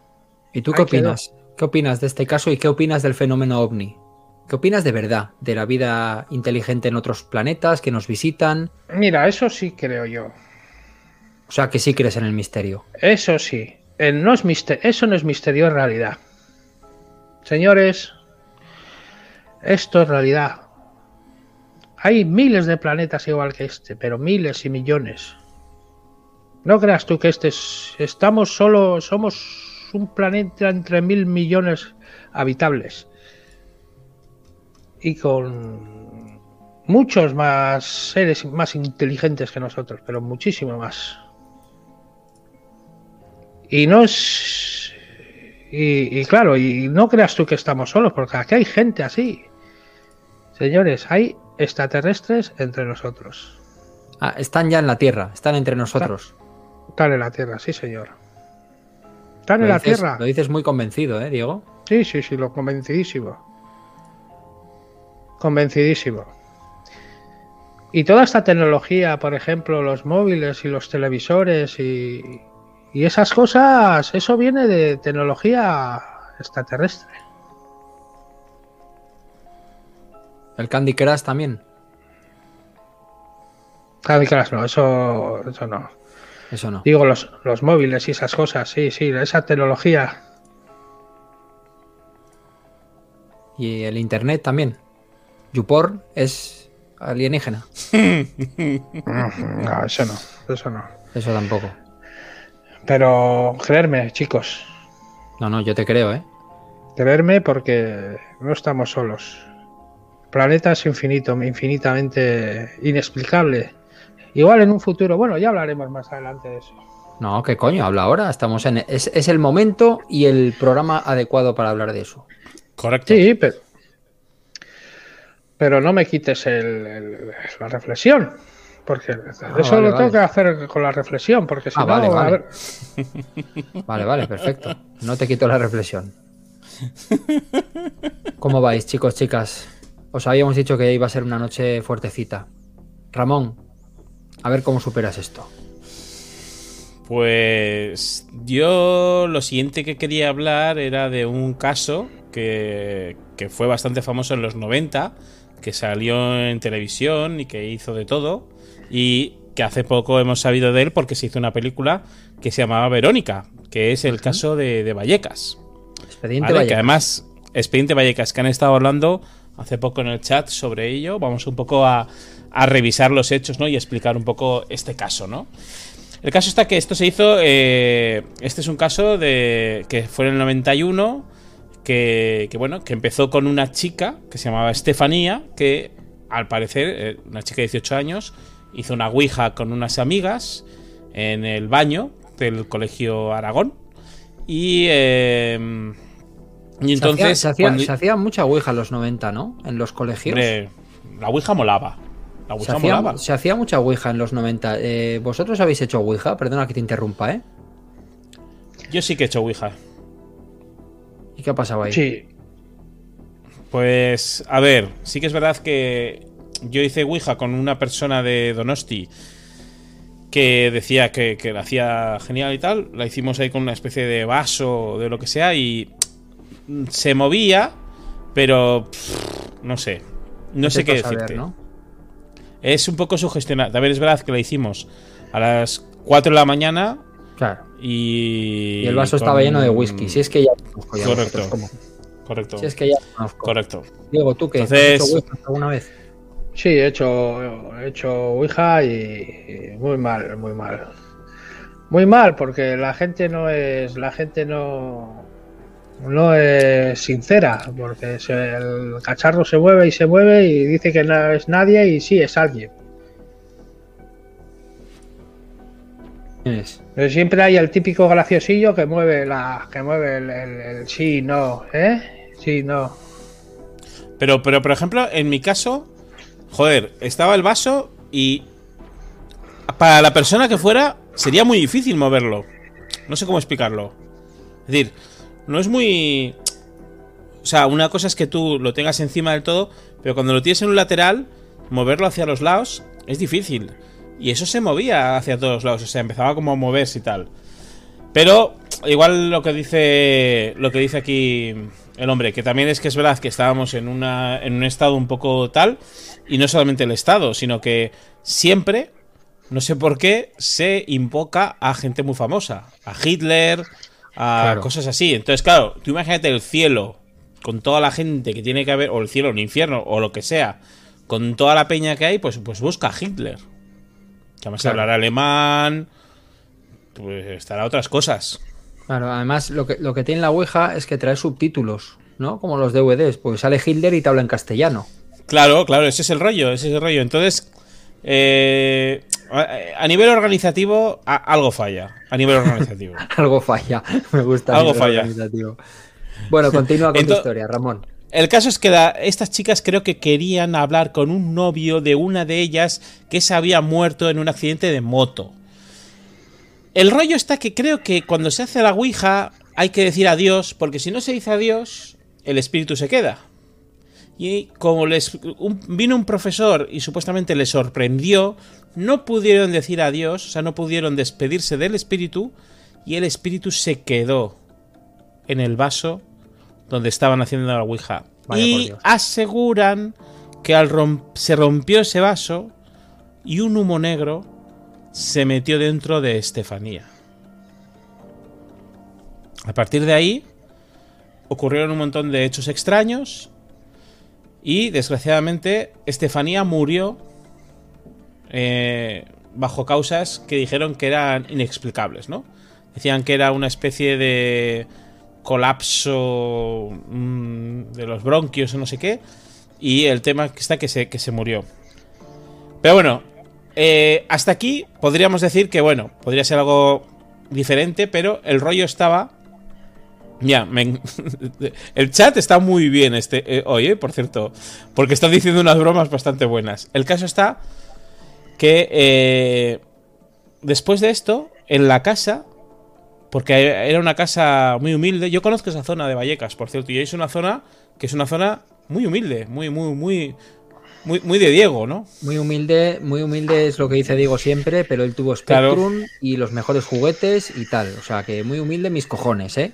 A: ¿Y tú qué opinas? ¿Qué opinas de este caso y qué opinas del fenómeno ovni? ¿Qué opinas de verdad? ¿De la vida inteligente en otros planetas que nos visitan?
C: Mira, eso sí creo yo.
A: O sea, que sí crees en el misterio.
C: Eso sí, el no es mister- eso no es misterio en realidad. Señores, esto es realidad. Hay miles de planetas igual que este, pero miles y millones. No creas tú que este es, estamos solo, somos un planeta entre mil millones habitables. Y con muchos más seres más inteligentes que nosotros, pero muchísimo más. Y no es. Y, y claro, y no creas tú que estamos solos, porque aquí hay gente así. Señores, hay extraterrestres entre nosotros.
A: Ah, están ya en la Tierra, están entre nosotros.
C: Están en la Tierra, sí, señor.
A: Lo
C: en la
A: dices,
C: Tierra.
A: lo dices muy convencido, ¿eh, Diego?
C: Sí, sí, sí, lo convencidísimo. Convencidísimo. Y toda esta tecnología, por ejemplo, los móviles y los televisores y, y esas cosas, eso viene de tecnología extraterrestre.
A: El Candy Crush también.
C: Candy Crush no, eso, eso no.
A: Eso no.
C: Digo, los, los móviles y esas cosas, sí, sí, esa tecnología.
A: Y el internet también. YouPorn es alienígena.
C: No, eso no, eso no.
A: Eso tampoco.
C: Pero creerme, chicos,
A: No, no, yo te creo, ¿eh?
C: creerme porque no estamos solos. El planeta es infinito, infinitamente inexplicable. Igual en un futuro, bueno, ya hablaremos más adelante de eso.
A: No, ¿qué coño? Habla ahora. Estamos en. Es, es el momento y el programa adecuado para hablar de eso.
B: Correcto.
C: Sí, pero, pero no me quites el- el- la reflexión. Porque eso
A: Ah, vale,
C: lo tengo
A: vale.
C: que hacer con la reflexión, porque si
A: Ah,
C: no,
A: vale,
C: a
A: vale.
C: ver,
A: Vale, vale, perfecto. No te quito la reflexión. ¿Cómo vais, chicos, chicas? Os habíamos dicho que iba a ser una noche fuertecita. Ramón, a ver cómo superas esto.
B: Pues yo lo siguiente que quería hablar era de un caso que, que fue bastante famoso en los 90, que salió en televisión y que hizo de todo, y que hace poco hemos sabido de él porque se hizo una película que se llamaba Verónica, que es el caso de, de Vallecas.
A: Expediente
B: ¿vale? Que
A: Vallecas.
B: además, Expediente Vallecas, que han estado hablando hace poco en el chat sobre ello, vamos un poco a, a revisar los hechos ¿no? y explicar un poco este caso, ¿no? El caso está que esto se hizo. eh, este es un caso de. que fue en el 91. Que, que, bueno, que empezó con una chica que se llamaba Estefanía. Que al parecer, eh, una chica de 18 años, hizo una ouija con unas amigas en el baño del colegio Aragón. Y. eh, y
A: Se hacía-
B: entonces.
A: se hacía,
B: cuando-
A: se hacía mucha ouija en los 90, ¿no? En los colegios.
B: hombre, la ouija molaba. La
A: se, hacía,
B: molaba.
A: se hacía mucha ouija en los 90. Eh, ¿Vosotros habéis hecho ouija? Perdona que te interrumpa, ¿eh?
B: Yo sí que he hecho ouija.
A: ¿Y qué ha pasado ahí?
C: sí,
B: Pues, a ver, sí que es verdad que yo hice Ouija con una persona de Donosti que decía que, que la hacía genial y tal. La hicimos ahí con una especie de vaso de lo que sea y se movía, pero pff, no sé. No sé qué
A: saber,
B: decirte.
A: ¿no?
B: Es un poco sugestionante. También es verdad que la hicimos a las 4 de la mañana
A: Claro.
B: y.
A: Y el vaso estaba lleno de whisky. Si es que ya conozco ya
B: Correcto. Correcto.
A: Si es que ya conozco.
B: Correcto.
A: Diego, ¿tú qué? ¿Has hecho ouija alguna vez?
C: sí, he hecho, he hecho Ouija y, y muy mal, muy mal. Muy mal, porque la gente no es, la gente no, no es sincera, porque se- el cacharro se mueve y se mueve y dice que no es nadie y sí es alguien. Pero siempre hay el típico graciosillo que mueve la, que mueve el, el- el sí, no, ¿eh? Sí, no.
B: Pero, pero, por ejemplo, en mi caso, joder, estaba el vaso y para la persona que fuera sería muy difícil moverlo. No sé cómo explicarlo. Es decir, no es muy... O sea, una cosa es que tú lo tengas encima del todo, pero cuando lo tienes en un lateral, moverlo hacia los lados es difícil. Y eso se movía hacia todos lados, o sea, empezaba como a moverse y tal. Pero igual lo que dice lo que dice aquí el hombre, que también es que es verdad que estábamos en una en un estado un poco tal y no solamente el estado, sino que siempre no sé por qué se invoca a gente muy famosa, a Hitler, a
A: Claro.
B: cosas así. Entonces, claro, tú imagínate el cielo con toda la gente que tiene que haber o el cielo, el infierno o lo que sea, con toda la peña que hay, pues pues busca a Hitler. Que además
A: Claro.
B: hablará alemán, pues estará otras cosas.
A: Claro, además lo que, lo que tiene la Ouija es que trae subtítulos, ¿no? Como los DVDs, porque sale Hitler y te habla en castellano.
B: Claro, claro, ese es el rollo, ese es el rollo. Entonces, eh, a, nivel organizativo, a- algo falla. A nivel organizativo.
A: Algo falla, me gusta.
B: Algo falla.
A: organizativo. Bueno, continúa con tu historia, Ramón.
B: El caso es que la- estas chicas creo que querían hablar con un novio de una de ellas que se había muerto en un accidente de moto. El rollo está que creo que cuando se hace la Ouija hay que decir adiós, porque si no se dice adiós, el espíritu se queda. Y como les un- vino un profesor y supuestamente les sorprendió, no pudieron decir adiós, o sea, no pudieron despedirse del espíritu, y el espíritu se quedó en el vaso donde estaban haciendo la Ouija.
A: Vaya
B: y aseguran que al se rompió ese vaso y un humo negro se metió dentro de Estefanía. A partir de ahí ocurrieron un montón de hechos extraños y desgraciadamente Estefanía murió eh, bajo causas que dijeron que eran inexplicables, ¿no? Decían que era una especie de colapso mm, de los bronquios o no sé qué. Y el tema está que se, que se murió. Pero bueno, eh, hasta aquí podríamos decir que, bueno, podría ser algo diferente, pero el rollo estaba. Ya, el chat está muy bien este eh, hoy, eh, por cierto, porque están diciendo unas bromas bastante buenas. El caso está que después de esto, en la casa porque era una casa muy humilde. Yo conozco esa zona de Vallecas, por cierto, y es una zona que es una zona muy humilde, muy, muy, muy, muy, muy de Diego, ¿no?
A: Muy humilde, muy humilde es lo que dice Diego siempre, pero él tuvo Spectrum y los mejores juguetes y tal. O sea que muy humilde mis cojones, ¿eh?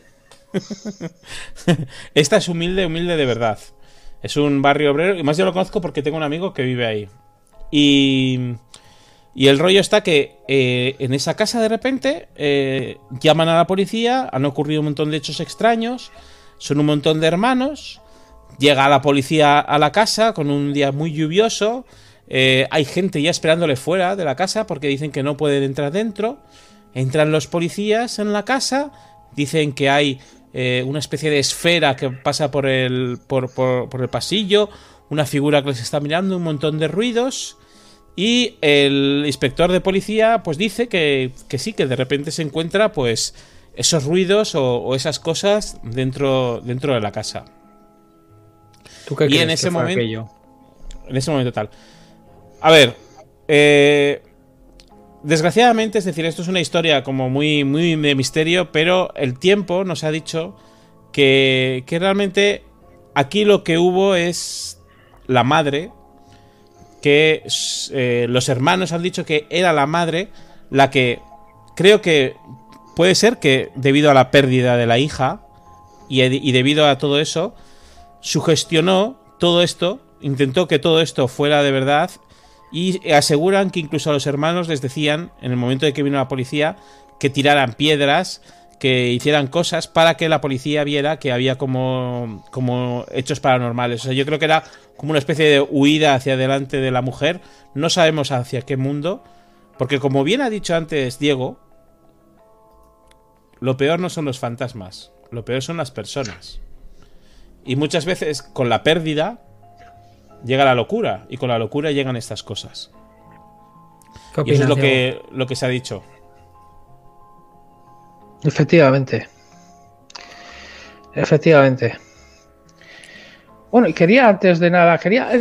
B: Esta es humilde, humilde de verdad. Es un barrio obrero, y más yo lo conozco porque tengo un amigo que vive ahí. Y y el rollo está que eh, en esa casa de repente eh, llaman a la policía, han ocurrido un montón de hechos extraños, son un montón de hermanos, llega la policía a la casa con un día muy lluvioso, eh, hay gente ya esperándole fuera de la casa porque dicen que no pueden entrar dentro, entran los policías en la casa, dicen que hay una especie de esfera que pasa por el, por, por el pasillo, una figura que les está mirando, un montón de ruidos. Y el inspector de policía pues dice que, sí, que de repente se encuentra pues esos ruidos o, esas cosas dentro, dentro de la casa.
A: ¿Tú qué y en ese momento...
B: En ese momento tal. A ver, eh, desgraciadamente, es decir, esto es una historia como muy, muy de misterio, pero el tiempo nos ha dicho que, que realmente aquí lo que hubo es la madre que eh, los hermanos han dicho que era la madre la que creo que puede ser que debido a la pérdida de la hija y, debido a todo eso, sugestionó todo esto, intentó que todo esto fuera de verdad y aseguran que incluso a los hermanos les decían, en el momento de que vino la policía, que tiraran piedras, que hicieran cosas para que la policía viera que había como, como hechos paranormales. O sea, yo creo que era como una especie de huida hacia adelante de la mujer. No sabemos hacia qué mundo. Porque como bien ha dicho antes Diego, lo peor no son los fantasmas, lo peor son las personas. Y muchas veces con la pérdida llega la locura. Y con la locura llegan estas cosas. y eso es lo que, lo que se ha dicho.
C: Efectivamente. Efectivamente. Bueno, y quería antes de nada, quería...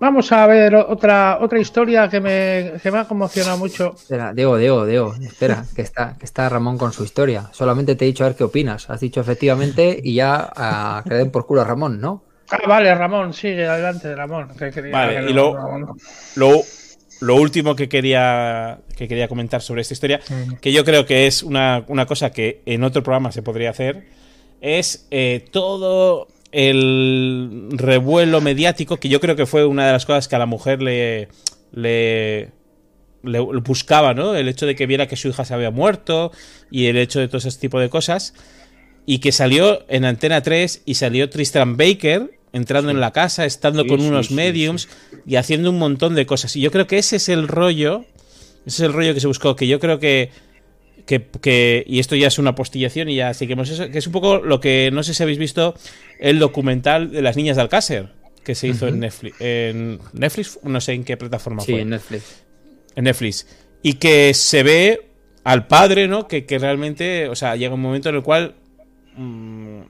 C: Vamos a ver otra, otra historia que me, que me ha conmocionado mucho.
A: Espera, Diego, Diego, Diego, espera, que está, que está Ramón con su historia. Solamente te he dicho a ver qué opinas. Has dicho efectivamente y ya a, que den por culo a Ramón, ¿no?
C: Ah, vale, Ramón, sigue adelante, Ramón.
B: vale, y lo, lo, lo último que quería, que quería comentar sobre esta historia, que yo creo que es una, cosa que en otro programa se podría hacer, es eh, todo el revuelo mediático, que yo creo que fue una de las cosas que a la mujer le, le, le buscaba, ¿no? El hecho de que viera que su hija se había muerto y el hecho de todo ese tipo de cosas. Y que salió en Antena 3 y salió Tristan Baker entrando en la casa, estando con unos mediums y haciendo un montón de cosas. Y yo creo que ese es el rollo, ese es el rollo que se buscó, que yo creo que, que, y esto ya es una postillación y ya seguimos eso, que es un poco lo que, no sé si habéis visto, el documental de las niñas de Alcácer, que se hizo en, Netflix, en Netflix, no sé en qué plataforma
A: sí,
B: fue.
A: en Netflix.
B: En Netflix. Y que se ve al padre, ¿no? Que, realmente, o sea, llega un momento en el cual... Mm,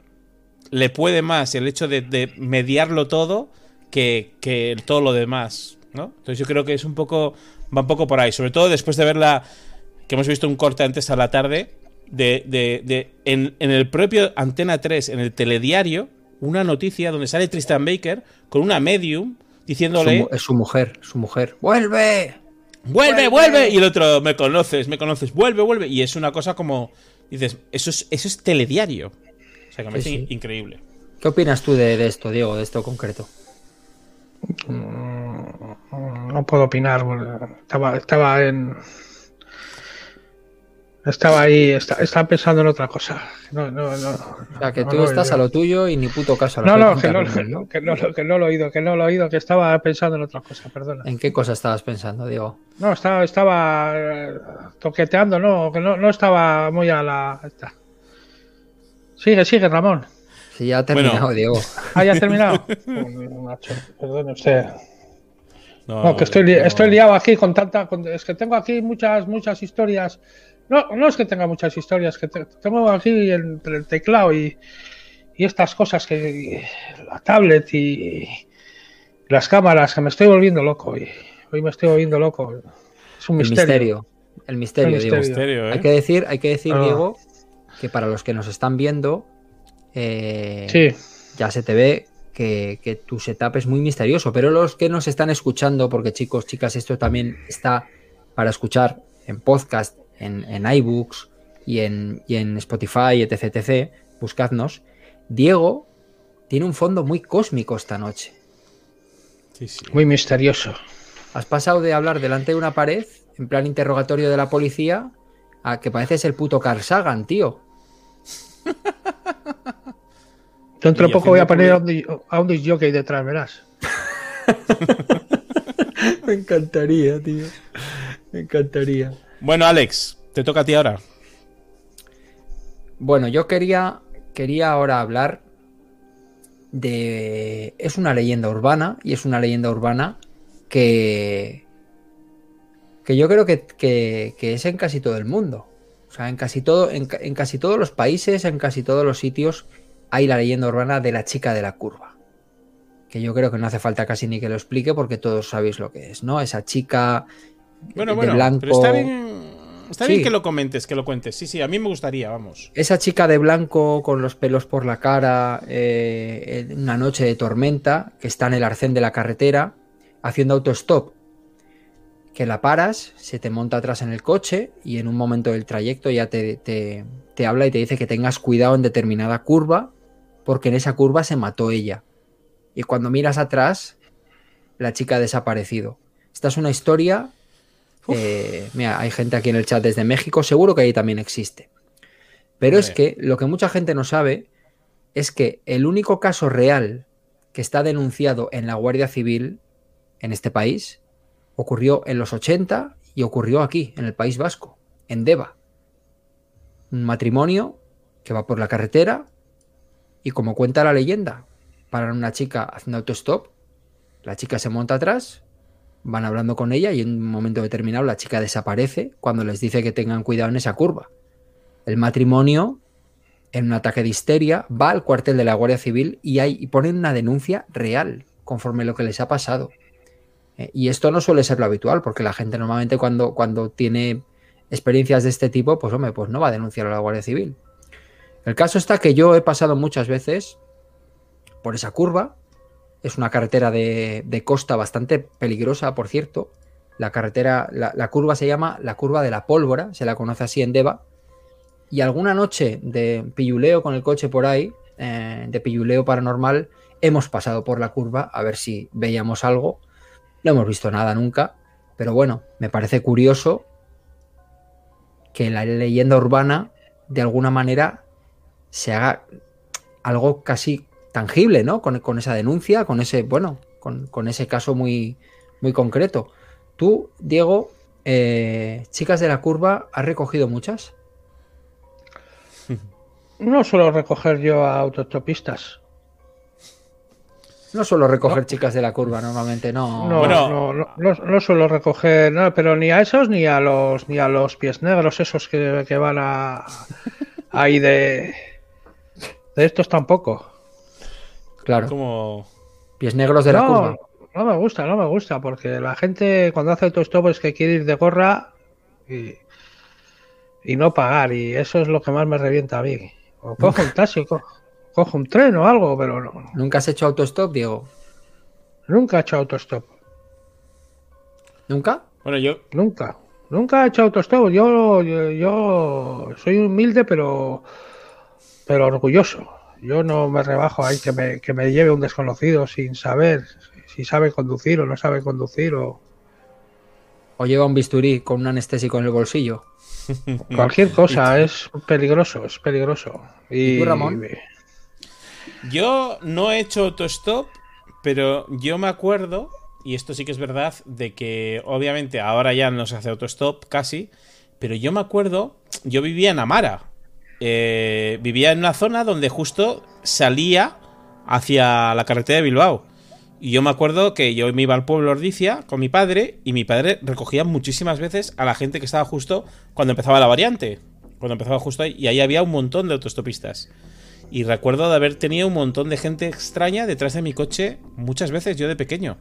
B: le puede más el hecho de, mediarlo todo que, todo lo demás, ¿no? Entonces yo creo que es un poco, va un poco por ahí, sobre todo después de verla, que hemos visto un corte antes a la tarde, de, de, en, el propio Antena 3, en el telediario, una noticia donde sale Tristan Baker con una medium diciéndole...
A: es su mujer, su mujer. ¡Vuelve!
B: ¡Vuelve, vuelve! Y el otro, me conoces, me conoces, vuelve, vuelve. Y es una cosa como... Dices, eso es, eso es telediario increíble.
A: ¿Qué opinas tú de, esto, Diego, de esto concreto?
C: Mm, No puedo opinar. Estaba, estaba en. Estaba ahí, esta- estaba pensando en otra cosa. No, no, no.
A: O sea, que
C: no
A: tú
C: lo he
A: estás
C: oído.
A: a lo tuyo y ni puto caso a lo
C: No,
A: que
C: no, que no, que, no, que no lo he oído, que no lo he oído, que estaba pensando en otra cosa, perdona.
A: ¿En qué cosa estabas pensando, Diego?
C: No, estaba, estaba eh, toqueteando, no, que no, no estaba muy a la. esta. Sigue, sigue, Ramón.
A: Si ya ha terminado,
B: Bueno.
A: Diego.
C: Ah, ya has terminado. Perdone usted.
B: No,
C: No, que estoy, li-
B: no.
C: estoy liado aquí con tanta. con- es que tengo aquí muchas, muchas historias. No, no es que tenga muchas historias, que te- tengo aquí entre el teclado y, y estas cosas que. La tablet y, las cámaras, que me estoy volviendo loco. Y hoy me estoy volviendo loco. Es un
A: El
C: misterio.
A: misterio. El misterio,
C: El
A: Diego.
C: misterio.
B: Misterio, ¿eh?
A: Hay que decir, hay que decir,
C: Ah.
A: Diego, que para los que nos están viendo, eh,
C: Sí,
A: ya se te ve que, que tu setup es muy misterioso, pero los que nos están escuchando, porque chicos, chicas, esto también está para escuchar en podcast, en, en iBooks y en, y en Spotify, etc, etc, buscadnos. Diego tiene un fondo muy cósmico esta noche.
B: Sí, sí.
C: muy misterioso.
A: Has pasado de hablar delante de una pared, en plan interrogatorio de la policía, a que pareces el puto Carl Sagan, tío.
C: Dentro poco voy a poner a un, di- a un disc jockey detrás, verás.
A: Me encantaría, tío. Me encantaría.
B: Bueno, Alex, te toca a ti ahora.
A: Bueno, yo quería, quería ahora hablar de... Es una leyenda urbana y es una leyenda urbana que... que yo creo que, que- que es en casi todo el mundo. O sea, en casi, todo, en, en casi todos los países, en casi todos los sitios, hay la leyenda urbana de la chica de la curva. Que yo creo que no hace falta casi ni que lo explique porque todos sabéis lo que es, ¿no? Esa chica
B: Bueno,
A: de
B: bueno,
A: blanco...
B: pero está bien, está
A: Sí.
B: bien que lo comentes, que lo cuentes. Sí, sí, a mí me gustaría, vamos.
A: Esa chica de blanco con los pelos por la cara eh, en una noche de tormenta que está en el arcén de la carretera haciendo autostop. Que la paras, se te monta atrás en el coche y en un momento del trayecto ya te, te- te habla y te dice que tengas cuidado en determinada curva porque en esa curva se mató ella. Y cuando miras atrás, la chica ha desaparecido. Esta es una historia... eh, mira, hay gente aquí en el chat desde México, seguro que ahí también existe. Pero es que lo que mucha gente no sabe es que el único caso real que está denunciado en la Guardia Civil en este país ocurrió en los 80 y ocurrió aquí, en el País Vasco, en Deva. Un matrimonio que va por la carretera y como cuenta la leyenda, paran una chica haciendo autostop, la chica se monta atrás, van hablando con ella y en un momento determinado la chica desaparece cuando les dice que tengan cuidado en esa curva. El matrimonio, en un ataque de histeria, va al cuartel de la Guardia Civil y, hay, y ponen una denuncia real conforme lo que les ha pasado. Eh, y esto no suele ser lo habitual, porque la gente normalmente cuando, cuando tiene experiencias de este tipo, pues hombre, pues no va a denunciar a la Guardia Civil. El caso está que yo he pasado muchas veces por esa curva. Es una carretera de, de costa bastante peligrosa, por cierto. La carretera, la, la curva se llama la curva de la pólvora, se la conoce así en Deva. Y alguna noche de pilluleo con el coche por ahí, eh, de pilluleo paranormal, hemos pasado por la curva a ver si veíamos algo. No hemos visto nada nunca, pero bueno, me parece curioso que la leyenda urbana de alguna manera se haga algo casi tangible, ¿no? Con, esa denuncia, con ese, bueno, con, con ese caso muy, muy concreto. Tú, Diego, eh, chicas de la curva, ¿has recogido muchas?
C: No suelo recoger yo a autostopistas.
A: No suelo recoger chicas de la curva, normalmente no.
C: No,
B: Bueno.
C: no, no, no- no suelo recoger nada, pero ni a esos ni a los ni a los pies negros esos que, que van a ahí de de estos tampoco.
A: Claro,
B: Como.
A: pies negros de la
C: No,
A: curva.
C: no me gusta, no me gusta, porque la gente cuando hace autostop es que quiere ir de gorra y, y no pagar, y eso es lo que más me revienta a mí. O cojo un taxi, o cojo un tren o algo, pero no,
A: ¿Nunca has hecho autostop, Diego?
C: nunca he hecho autostop.
A: ¿Nunca?
B: Bueno, yo.
C: Nunca, nunca he hecho autostop. Yo, yo, yo soy humilde, pero, pero orgulloso. Yo no me rebajo ahí que me, que me lleve un desconocido sin saber si sabe conducir o no sabe conducir o
A: O lleva un bisturí con un anestésico en el bolsillo.
C: cualquier cosa. es peligroso, es peligroso. Y,
A: ¿Y tú, Ramón?
B: Yo no he hecho autostop, pero yo me acuerdo, y esto sí que es verdad, de que obviamente ahora ya no se hace autostop casi, pero yo me acuerdo, yo vivía en Amara. Eh, vivía en una zona donde justo salía hacia la carretera de Bilbao. Y yo me acuerdo que yo me iba al pueblo Ordicia con mi padre y mi padre recogía muchísimas veces a la gente que estaba justo cuando empezaba la variante. Cuando empezaba justo ahí. Y ahí había un montón de autostopistas. Y recuerdo de haber tenido un montón de gente extraña detrás de mi coche muchas veces yo de pequeño.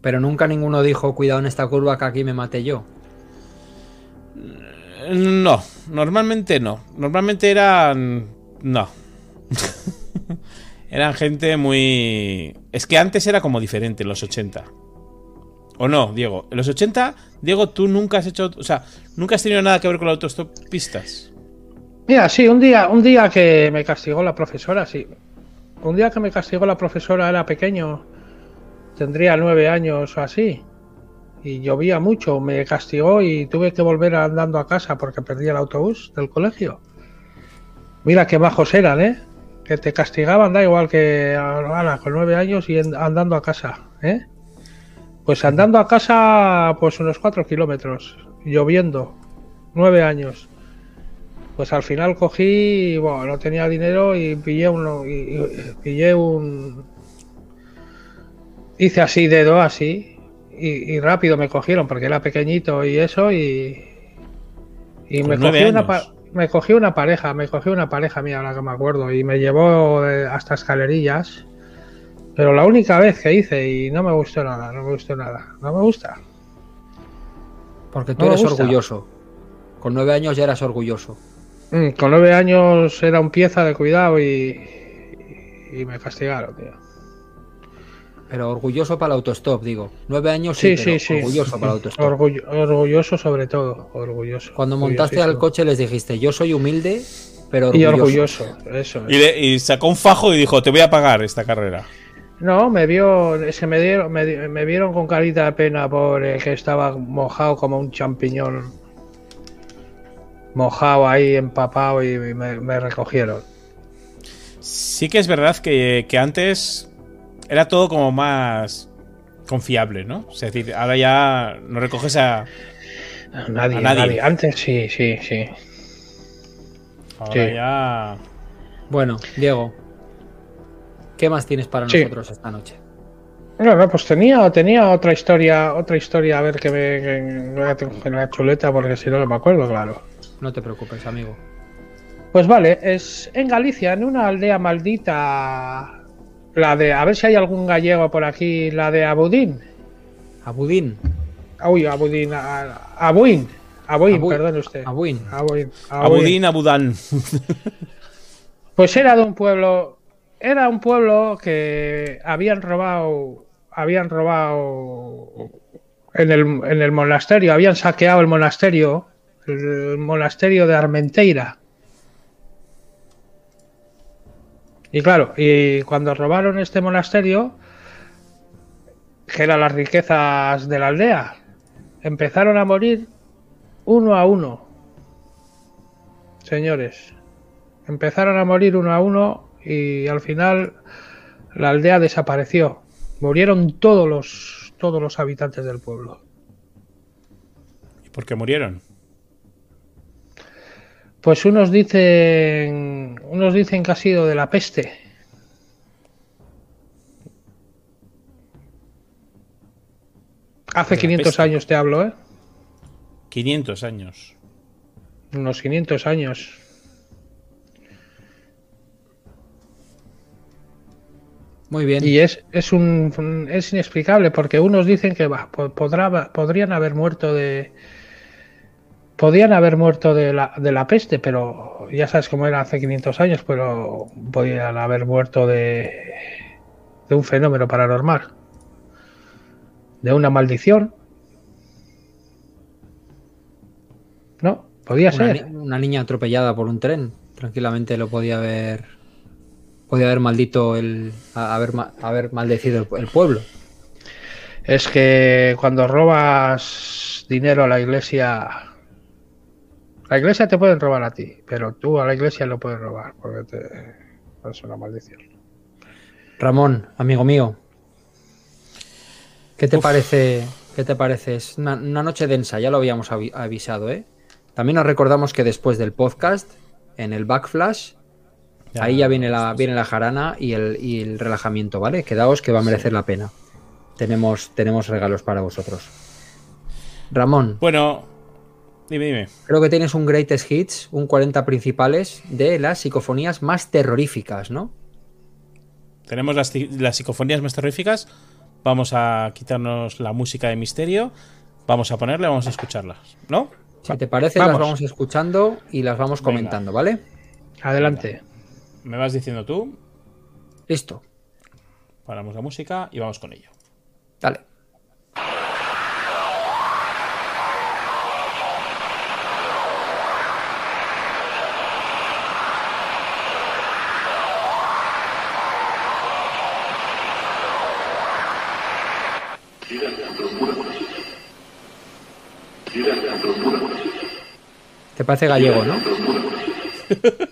A: Pero nunca ninguno dijo, cuidado en esta curva que aquí me maté yo.
B: No, normalmente no. Normalmente eran... No. eran gente muy... Es que antes era como diferente, en los 80. ¿O no, Diego? En los 80, Diego, tú nunca has hecho... O sea, nunca has tenido nada que ver con las autostopistas.
C: Mira, sí, un día, un día que me castigó la profesora, sí. Un día que me castigó la profesora era pequeño, tendría nueve años o así. Y llovía mucho, me castigó y tuve que volver andando a casa porque perdí el autobús del colegio. Mira qué bajos eran, ¿eh? Que te castigaban, da igual que ahora con nueve años y andando a casa, ¿eh? Pues andando a casa, pues unos cuatro kilómetros, lloviendo, nueve años. Pues al final cogí, bueno, no tenía dinero y pillé uno, y, y- pillé un, hice así dedo así y, y rápido me cogieron porque era pequeñito y eso y y me cogí una
B: años.
C: pa- me cogí una pareja, me cogí una pareja mía, ahora que me acuerdo, y me llevó hasta escalerillas. Pero la única vez que hice y no me gustó nada, no me gustó nada, no me gusta.
A: Porque tú
C: No
A: eres orgulloso. Con nueve años ya eras orgulloso.
C: Mm, Con nueve años era un pieza de cuidado y, y me castigaron, tío.
A: Pero orgulloso para el autostop, digo. Nueve años
C: Sí,
A: sí,
C: sí,
A: pero
C: sí.
A: orgulloso para el autostop.
C: Orgullo- orgulloso sobre todo, orgulloso.
A: Cuando montaste al coche les dijiste, yo soy humilde, pero
C: Y
A: orgulloso.
C: orgulloso, eso.
B: Y,
C: es.
B: le- y sacó un fajo y dijo, te voy a pagar esta carrera.
C: No, me vio, se me dieron, me, di- me vieron con carita de pena por eh, que estaba mojado como un champiñón. Mojado ahí, empapado y me, me recogieron.
B: Sí que es verdad que, que antes era todo como más confiable, ¿no? Es decir, ahora ya no recoges a...
C: Nadie,
B: A nadie.
C: nadie. Antes sí, sí, sí.
B: Ahora
C: Sí.
B: ya...
A: Bueno, Diego, ¿qué más tienes para
C: Sí.
A: nosotros esta noche?
C: No, no, pues tenía, tenía otra historia, otra historia, a ver que me que voy a tener en la chuleta porque si no no me acuerdo, claro.
A: No te preocupes, amigo.
C: Pues vale, es en Galicia, en una aldea maldita, la de, a ver si hay algún gallego por aquí, la de Abudín.
A: Abudín.
C: Uy, Abudín, a- Abuín, Abuín,
A: Abu-
C: perdone usted.
A: Abuín.
C: Abuín, Abuín.
B: Abudín, Abudán.
C: Pues era de un pueblo, era un pueblo que habían robado, habían robado en el, en el monasterio, habían saqueado el monasterio, el monasterio de Armenteira. Y claro, y cuando robaron este monasterio, que eran las riquezas de la aldea, empezaron a morir uno a uno. Señores, empezaron a morir uno a uno y al final la aldea desapareció. Murieron todos los todos los habitantes del pueblo.
B: ¿Y por qué murieron?
C: Pues unos dicen unos dicen que ha sido de la peste. Hace
B: De la
C: 500
B: peste.
C: años te hablo, ¿eh?
B: 500 años.
C: Unos 500 años.
A: Muy bien.
C: Y es, es un es inexplicable porque unos dicen que podrá, podrían haber muerto de podían haber muerto de la, de la peste, pero ya sabes cómo era hace 500 años, pero podían haber muerto de de un fenómeno paranormal, de una maldición. No, podía
A: Una,
C: ser.
A: ni- una niña atropellada por un tren. Tranquilamente lo podía haber. puede haber maldito el. haber, haber maldecido el, pueblo.
C: Es que cuando robas dinero a la iglesia. La iglesia te pueden robar a ti, pero tú a la iglesia no puedes robar, porque te, es una maldición.
A: Ramón, amigo mío, ¿qué te parece? ¿Qué te parece? Es una, noche densa, ya lo habíamos avisado, ¿eh? También nos recordamos que después del podcast, en el backflash, ahí ya viene la, viene la jarana y el, relajamiento, ¿vale? Quedaos que va a merecer la pena. Tenemos, tenemos regalos para vosotros. Ramón.
B: Bueno, dime, dime.
A: Creo que tienes un greatest hits, un 40 principales de las psicofonías más terroríficas, ¿no?
B: Tenemos las, las psicofonías más terroríficas. Vamos a quitarnos la música de misterio. Vamos a ponerle, vamos a escucharlas, ¿no?
A: Si te parece, las vamos escuchando y las vamos comentando, ¿vale?
C: Adelante.
B: ¿Me vas diciendo tú?
A: Listo.
B: Paramos la música y vamos con ello.
A: Parece gallego, ¿no?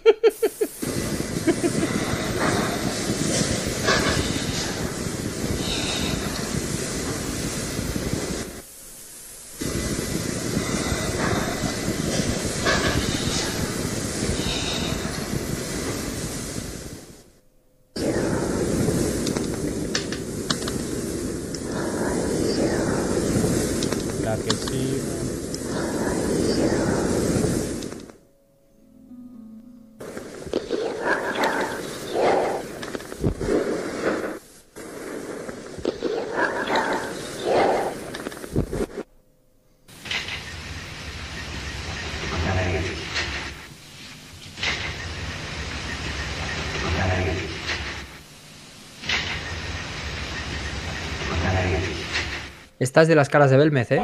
A: Estás de las caras de Belmez, ¿eh?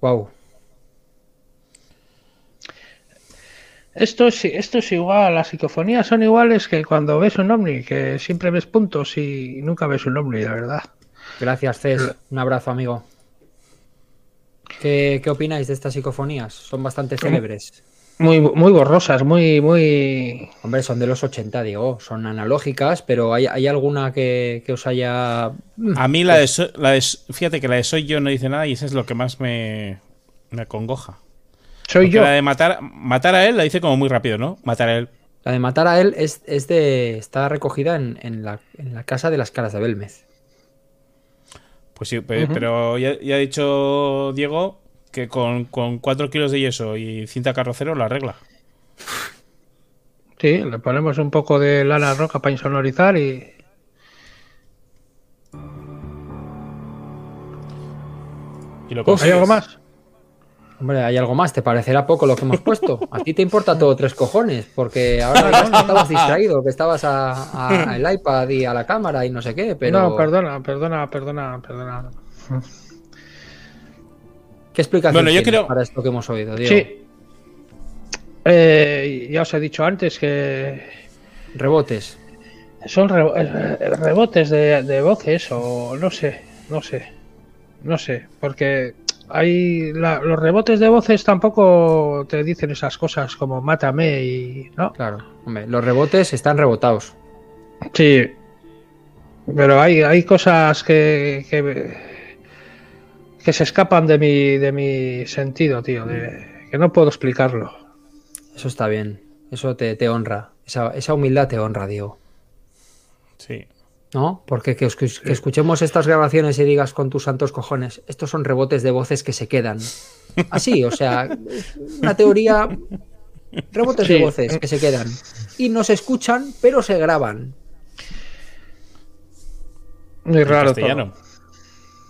A: Wow.
C: Esto es, esto es igual, las psicofonías son iguales que cuando ves un ovni, que siempre ves puntos y nunca ves un ovni, la verdad.
A: Gracias, Cés. Un abrazo, amigo. ¿Qué, opináis de estas psicofonías? Son bastante célebres.
C: Muy, muy borrosas, muy, muy.
A: Hombre, son de los 80, digo. Son analógicas, pero ¿hay, alguna que, os haya.
B: A mí la de, la Fíjate que la de Soy yo no dice nada y eso es lo que más me, me acongoja.
C: Soy yo.
B: La de matar, matar a él la dice como muy rápido, ¿no? Matar a él.
A: La de matar a él es, de. está recogida en, la, casa de las caras de Belmez.
B: Pues sí, pero, ya, ya ha dicho Diego que con, con 4 kilos de yeso y cinta carrocero la arregla.
C: Sí, le ponemos un poco de lana roja para insonorizar y.
B: ¿Y lo
C: ¿Hay algo más?
A: Hombre, hay algo más, te parecerá poco lo que hemos puesto. A ti te importa todo tres cojones, porque ahora estabas distraído, que estabas al iPad y a la cámara y no sé qué, pero.
C: No, perdona, perdona, perdona, perdona.
A: ¿Qué explicación bueno, para esto que hemos oído, Diego? Sí.
C: Eh, ya os he dicho antes que.
A: Rebotes.
C: Son eh, rebotes de, voces o no sé, no sé. No sé, porque hay los rebotes de voces tampoco te dicen esas cosas como mátame y. ¿no?
A: Claro, hombre, los rebotes están rebotados.
C: Sí. Pero hay, hay cosas que que se escapan de mi, de mi sentido, tío, de, que no puedo explicarlo.
A: Eso está bien, eso te, te honra, esa, esa, humildad te honra, Diego.
B: Sí.
A: ¿No? Porque que, escuchemos estas grabaciones y digas con tus santos cojones, estos son rebotes de voces que se quedan. Así, o sea, una teoría, rebotes de voces que se quedan. Y no se escuchan, pero se graban.
C: Muy raro. En castellano.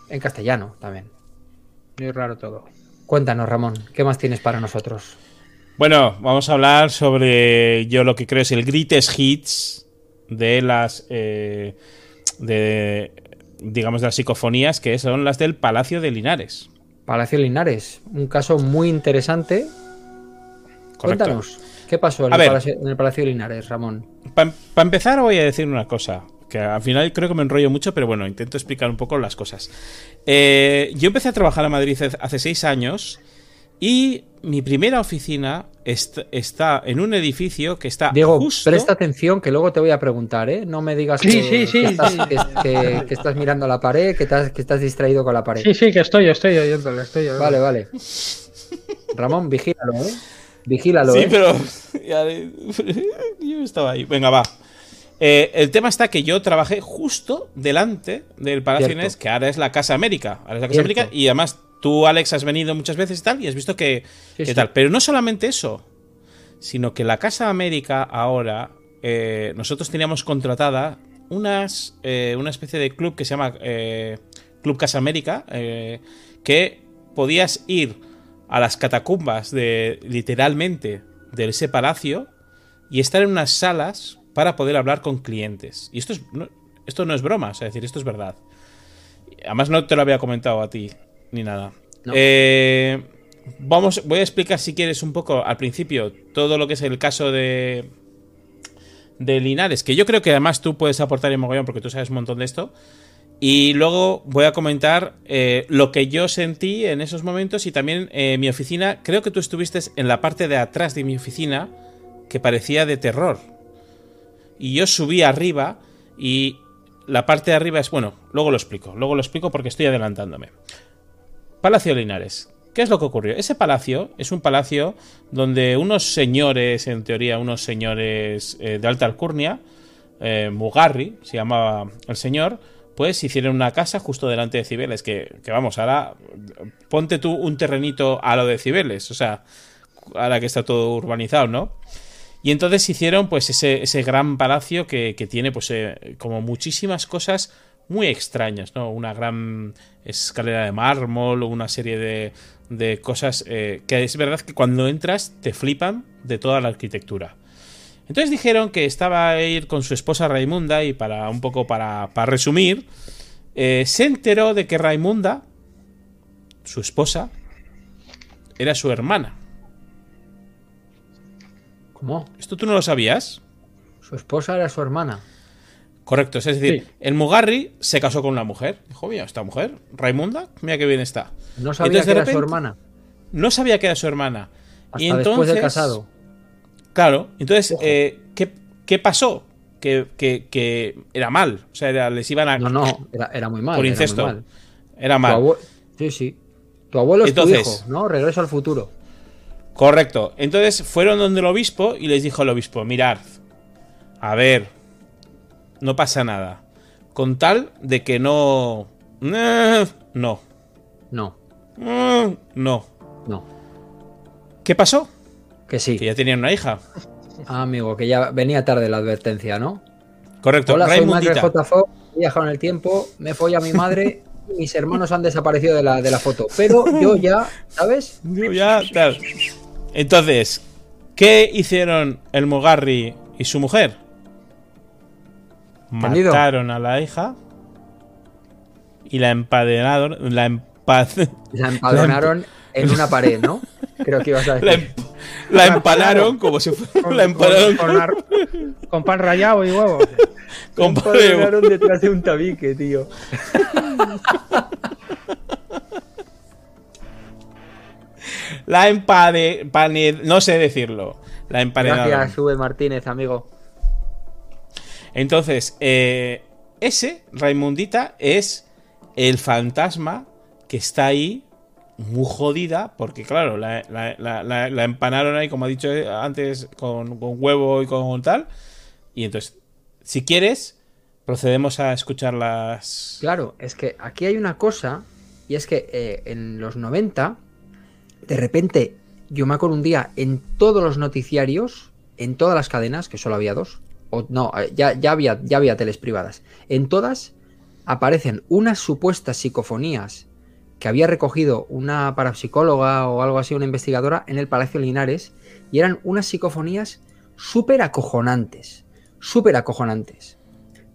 A: En castellano también.
C: Muy raro todo.
A: Cuéntanos, Ramón, ¿qué más tienes para nosotros?
B: Bueno, vamos a hablar sobre yo lo que creo es el greatest hits de las eh, de digamos, de las psicofonías, que son las del Palacio de Linares.
A: Palacio de Linares, un caso muy interesante. Cuéntanos, ¿qué pasó en, el, Palacio, de Linares, Ramón?
B: Para empezar, voy a decir una cosa que al final creo que me enrollo mucho, pero bueno, intento explicar un poco las cosas. Eh, yo empecé a trabajar en Madrid hace seis años y mi primera oficina está en un edificio que está
A: Diego, presta atención que luego te voy a preguntar, ¿eh? No me digas que, estás, mirando la pared, que estás, que estás distraído con la pared.
C: Sí, sí, que estoy, estoy oyéndole, estoy
A: Vale, vale. Ramón, vigílalo, ¿eh? Vigílalo,
B: Sí,
A: ¿eh?
B: pero... yo estaba ahí. Venga, va. Eh, el tema está que yo trabajé justo delante del Palacio Inés, que ahora es la Casa América. Ahora es la Casa América y además tú, Alex, has venido muchas veces y tal y has visto que, tal. Pero no solamente eso, sino que la Casa América ahora, eh, nosotros teníamos contratada unas, eh, una especie de club que se llama Club Casa América, que podías ir a las catacumbas de literalmente de ese palacio y estar en unas salas para poder hablar con clientes. Y esto, es, no, esto no es broma, es decir, esto es verdad. Además, no te lo había comentado a ti ni nada. Eh, vamos, voy a explicar si quieres un poco al principio todo lo que es el caso de, de Linares, que yo creo que además tú puedes aportar en mogollón porque tú sabes un montón de esto. Y luego voy a comentar eh, lo que yo sentí en esos momentos y también eh, mi oficina. Creo que tú estuviste en la parte de atrás de mi oficina que parecía de terror y yo subí arriba y la parte de arriba es, bueno, luego lo explico, luego lo explico porque estoy adelantándome. Palacio Linares. ¿Qué es lo que ocurrió? Ese palacio es un palacio donde unos señores, en teoría unos señores eh, de alta alcurnia, eh, Mugarri, se llamaba el señor, pues hicieron una casa justo delante de Cibeles, que, que, vamos, ahora ponte tú un terrenito a lo de Cibeles, o sea, ahora que está todo urbanizado, ¿no? Y entonces hicieron pues ese, gran palacio que, tiene pues eh, como muchísimas cosas muy extrañas, ¿no? Una gran escalera de mármol, una serie de, cosas eh, que es verdad que cuando entras te flipan de toda la arquitectura. Entonces dijeron que estaba a ir con su esposa Raimunda y para un poco para, resumir, eh, se enteró de que Raimunda, su esposa, era su hermana. ¿Esto tú no lo sabías?
A: Su esposa era su hermana.
B: Correcto, es decir, el Mugarri se casó con una mujer. Dijo, mira, esta mujer, Raimunda, mira qué bien está.
A: No sabía que era su hermana.
B: No sabía que era su hermana.
A: y entonces, después de casado.
B: Claro, entonces, eh, ¿qué, pasó? Que, era mal. O sea, les iban a.
A: No, no, era, muy mal.
B: Por incesto. Era, mal.
A: Sí, sí. Tu abuelo es tu hijo, ¿no? Regreso al futuro.
B: Correcto. Entonces fueron donde el obispo y les dijo el obispo, mirad, a ver, no pasa nada. Con tal de que no... No.
A: No.
B: No.
A: No.
B: ¿Qué pasó?
A: Que sí.
B: Que ya tenían una hija.
A: Ah, amigo, que ya venía tarde la advertencia, ¿no?
B: Correcto.
A: Hola, soy Madre he viajado en el tiempo, me fui a mi madre y mis hermanos han desaparecido de la, de la foto. Pero yo ya, ¿sabes?
B: Yo ya, claro. Entonces, ¿qué hicieron el Mugarri y su mujer? Mataron a la hija y la empadenaron. La,
A: la empadronaron en una pared, ¿no? Creo que ibas a decir.
B: La, empanaron como si fuera. la empanaron
C: con, pan rallado y huevos.
A: Con pan detrás de un tabique, tío.
B: La empade... no sé decirlo. La emparedada.
A: Gracias, Sube Martínez, amigo.
B: Entonces, eh, ese, Raimundita, es el fantasma que está ahí muy jodida, porque claro, la, empanaron ahí, como ha dicho antes, con, huevo y con tal. Y entonces, si quieres, procedemos a escuchar las...
A: Claro, es que aquí hay una cosa, y es que eh, en los 90 de repente, yo me acuerdo un día en todos los noticiarios, en todas las cadenas, que solo había dos, o no, eh, ya, ya, había, ya había teles privadas, en todas aparecen unas supuestas psicofonías que había recogido una parapsicóloga o algo así, una investigadora, en el Palacio Linares, y eran unas psicofonías súper acojonantes, súper acojonantes.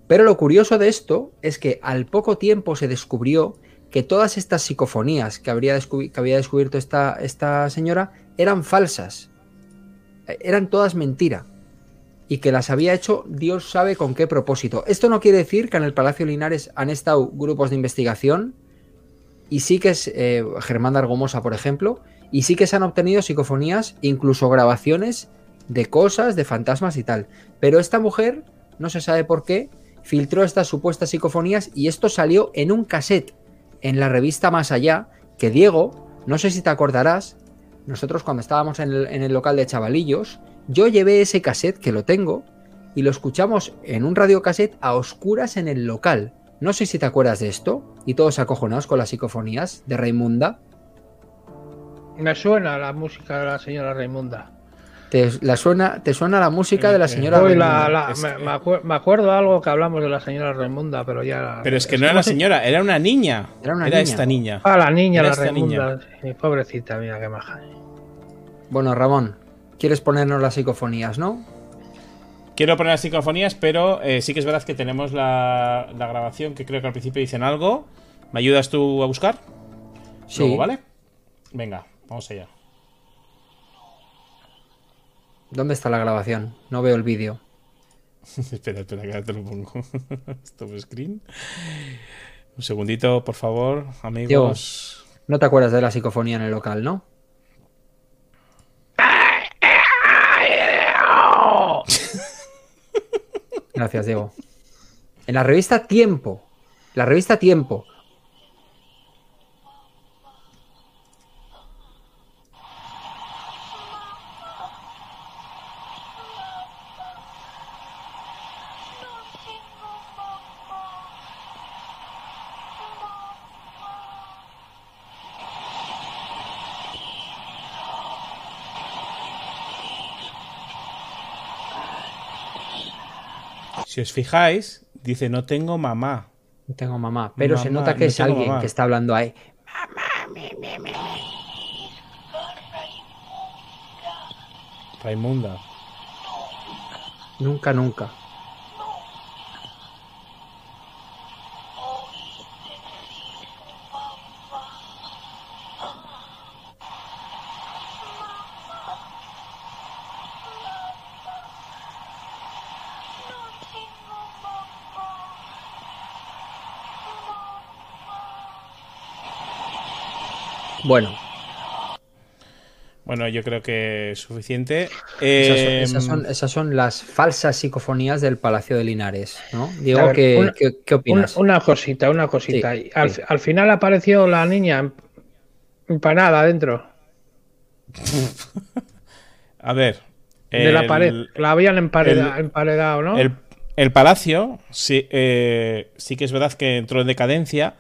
A: Pero lo curioso de esto es que al poco tiempo se descubrió que todas estas psicofonías que, había descubierto esta, esta señora eran falsas. Eh, eran todas mentira. Y que las había hecho Dios sabe con qué propósito. Esto no quiere decir que en el Palacio Linares han estado grupos de investigación. Y sí que es eh, Germán Argomosa, por ejemplo. Y sí que se han obtenido psicofonías, incluso grabaciones de cosas, de fantasmas y tal. Pero esta mujer, no se sabe por qué, filtró estas supuestas psicofonías y esto salió en un cassette en la revista Más Allá, que Diego, no sé si te acordarás, nosotros cuando estábamos en el, local de chavalillos, yo llevé ese cassette que lo tengo y lo escuchamos en un radiocassette a oscuras en el local. No sé si te acuerdas de esto y todos acojonados con las psicofonías de Raimunda.
C: Me suena la música de la señora Raimunda.
A: ¿Te, la suena, ¿Te suena la música de la señora
C: Raimunda? me, acuerdo algo que hablamos de la señora Raimunda, pero ya.
B: Pero es que no era la señora, era una niña. Era, una esta niña.
C: Ah, la niña, la Raimunda. pobrecita, mira qué maja.
A: Bueno, Ramón, ¿quieres ponernos las psicofonías, no?
B: Quiero poner las psicofonías, pero eh, sí que es verdad que tenemos la, grabación que creo que al principio dicen algo. ¿Me ayudas tú a buscar?
A: Sí.
B: ¿vale? Venga, vamos allá.
A: ¿Dónde está la grabación? No veo el vídeo.
B: espera, espera, que te lo pongo. Stop screen. Un segundito, por favor, amigos.
A: no te acuerdas de la psicofonía en el local, ¿no? Gracias, Diego. En la revista Tiempo. La revista Tiempo.
B: Si os fijáis, dice no tengo mamá.
A: No tengo mamá, pero se nota que es alguien que está hablando ahí. Mamá, me,
B: Raimunda.
A: Nunca, nunca. Bueno.
B: Bueno, yo creo que es suficiente.
A: Esas, son, las falsas psicofonías del Palacio de Linares, ¿no? Diego, ¿qué, opinas?
C: Una, cosita, una cosita. al, final apareció la niña empanada adentro.
B: A ver.
C: De la pared. La habían emparedado, ¿no?
B: El, palacio, sí, eh, sí que es verdad que entró en decadencia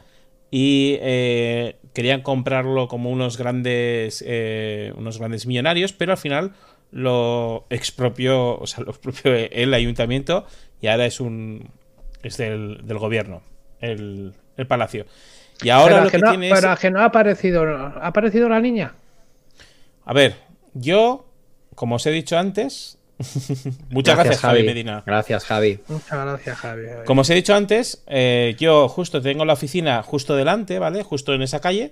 B: y eh, querían comprarlo como unos grandes, eh, unos grandes millonarios, pero al final lo expropió, o sea, lo expropió el ayuntamiento y ahora es un es del, gobierno, el, palacio. Y ahora lo que,
C: no,
B: tiene
C: pero que no ha aparecido, ¿ha aparecido la niña?
B: A ver, yo, como os he dicho antes, Muchas gracias, Javi. Medina.
A: Gracias, Javi.
C: Muchas gracias, Javi.
B: Como os he dicho antes, eh, yo justo tengo la oficina justo delante, ¿vale? Justo en esa calle.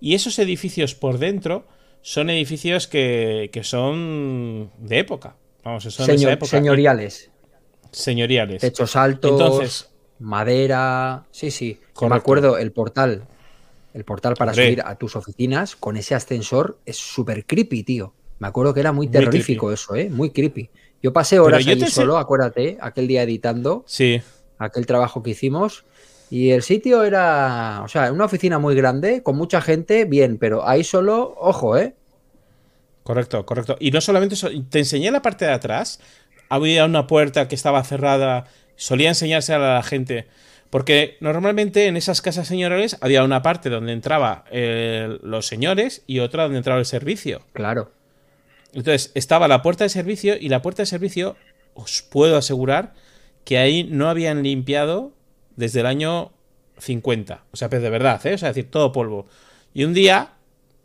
B: Y esos edificios por dentro son edificios que, son de época. Vamos, son de época.
A: Señoriales.
B: Señoriales.
A: Techos altos, Entonces, madera. Sí, sí. Me acuerdo, el portal. El portal para subir a tus oficinas con ese ascensor es súper creepy, tío. Me acuerdo que era muy terrorífico eso, ¿eh? Muy creepy. Yo pasé horas allí solo, acuérdate, aquel día editando.
B: Sí.
A: Aquel trabajo que hicimos. Y el sitio era, o sea, una oficina muy grande, con mucha gente, bien, pero ahí solo, ojo, ¿eh?
B: Correcto, correcto. Y no solamente eso, te enseñé la parte de atrás, había una puerta que estaba cerrada, solía enseñarse a la gente, porque normalmente en esas casas señoriales había una parte donde entraba eh, los señores y otra donde entraba el servicio.
A: Claro.
B: Entonces, estaba la puerta de servicio y la puerta de servicio, os puedo asegurar que ahí no habían limpiado desde el año 50. O sea, de verdad, ¿eh? O sea, es decir, todo polvo. Y un día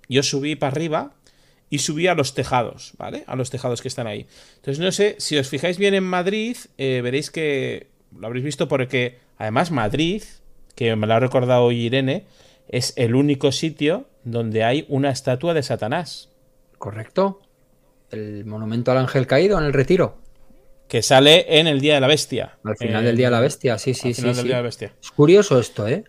B: yo subí para arriba y subí a los tejados, ¿vale? A los tejados que están ahí. Entonces, no sé, si os fijáis bien en Madrid, eh, veréis que lo habréis visto porque además Madrid, que me lo ha recordado hoy Irene, es el único sitio donde hay una estatua de Satanás.
A: Correcto. El monumento al ángel caído en el retiro.
B: Que sale en el Día de la Bestia.
A: Al final del Día de la Bestia, sí, sí,
B: al
A: sí.
B: final del
A: sí.
B: Día de la Bestia.
A: Es curioso esto, ¿eh?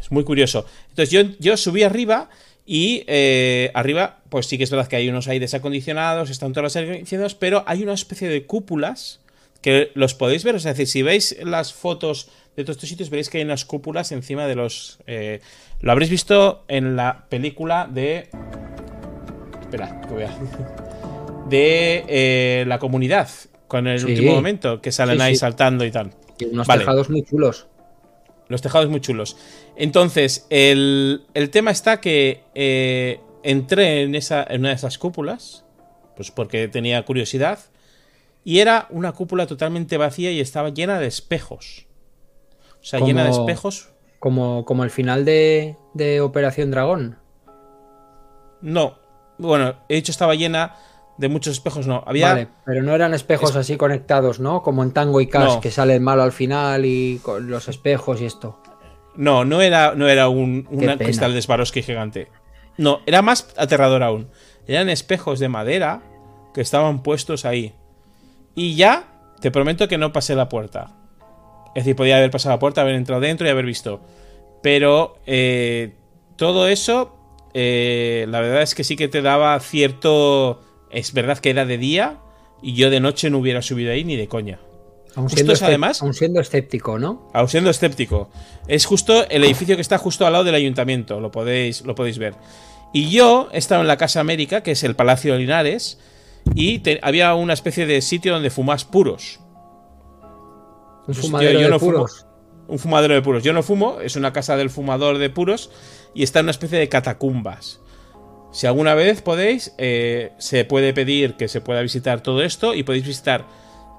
B: Es muy curioso. Entonces yo, yo subí arriba y eh, arriba, pues sí que es verdad que hay unos aires acondicionados, están todos los acondicionados, pero hay una especie de cúpulas que los podéis ver. O sea, es decir, si veis las fotos de todos estos sitios, veréis que hay unas cúpulas encima de los... eh, lo habréis visto en la película de... Espera, que voy a... De eh, la comunidad, con el
A: Sí.
B: último momento, que salen
A: Sí,
B: ahí
A: sí.
B: saltando y tal.
A: Y unos
B: Vale.
A: tejados muy chulos.
B: Los tejados muy chulos. Entonces, el, el tema está que eh, entré en, esa, en una de esas cúpulas, pues porque tenía curiosidad, y era una cúpula totalmente vacía y estaba llena de espejos. O sea,
A: Como-
B: llena de espejos.
A: Como, como el final de, de Operación Dragón.
B: No, bueno, he dicho estaba llena de muchos espejos, no. Había...
A: Vale, pero no eran espejos
B: Es-
A: así conectados, ¿no? Como en Tango y Cash,
B: No.
A: que sale el malo al final y con los espejos y esto.
B: No, no era, no era un, cristal de Swarovski gigante. No, era más aterrador aún. Eran espejos de madera que estaban puestos ahí. Y ya, te prometo que no pasé la puerta. Es decir, podía haber pasado la puerta, haber entrado dentro y haber visto. Pero eh, todo eso, eh, la verdad es que sí que te daba cierto... Es verdad que era de día y yo de noche no hubiera subido ahí ni de coña.
A: Aún
B: Justo
A: siendo,
B: es, además-
A: aún siendo escéptico, ¿no?
B: Aún siendo escéptico. Es justo el edificio que está justo al lado del ayuntamiento, lo podéis, lo podéis ver. Y yo he estado en la Casa América, que es el Palacio de Linares, y te- había una especie de sitio donde fumas puros.
A: Un fumadero
B: yo- yo
A: de
B: no fumo.
A: puros.
B: Un fumadero de puros. Yo no fumo, es una casa del fumador de puros y está en una especie de catacumbas. Si alguna vez podéis, eh, se puede pedir que se pueda visitar todo esto y podéis visitar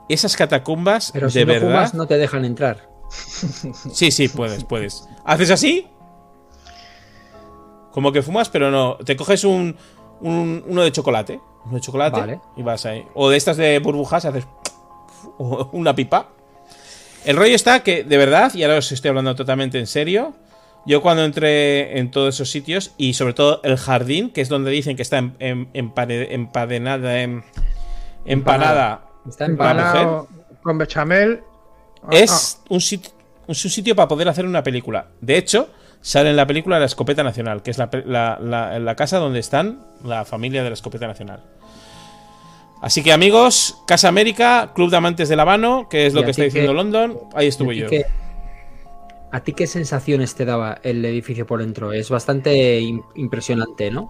B: esas catacumbas
A: Pero
B: de
A: si no
B: verdad.
A: fumas, no te dejan entrar.
B: Sí, sí, puedes, puedes. ¿Haces así? Como que fumas, pero no. Te coges un, un- uno de chocolate. Uno de chocolate
A: Vale.
B: y vas ahí. O de estas de burbujas, haces una pipa. El rollo está que, de verdad, y ahora os estoy hablando totalmente en serio. Yo cuando entré en todos esos sitios, y sobre todo el jardín, que es donde dicen que está en, en- empade- empadenada, em- empanada,
A: Está
C: con bechamel. Ah,
B: es un, sit- es un sitio para poder hacer una película. De hecho, sale en la película La Escopeta Nacional, que es la, pe- la- la- la casa donde están la familia de la Escopeta Nacional. Así que amigos, Casa América, Club de Amantes del Habano, que es
A: ¿Y
B: lo que está diciendo
A: qué-
B: London, ahí
A: ¿Y
B: estuve yo.
A: ¿A ti qué sensaciones te daba el edificio por dentro? Es bastante im- impresionante, ¿no?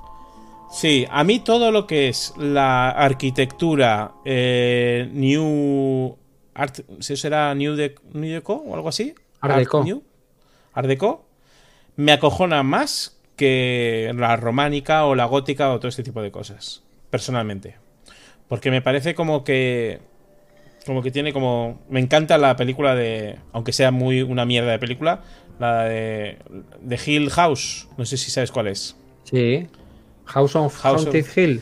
B: Sí, a mí todo lo que es la arquitectura eh, New Art, ¿eso será New, de, New Deco o algo así?
A: Art Deco.
B: New? Art Deco me acojona más que la románica o la gótica o todo este tipo de cosas, personalmente. Porque me parece como que como que tiene como me encanta la película de aunque sea muy una mierda de película, la de de Hill House, no sé si sabes cuál es.
A: Sí. House of
B: House of-
A: Haunted Hill.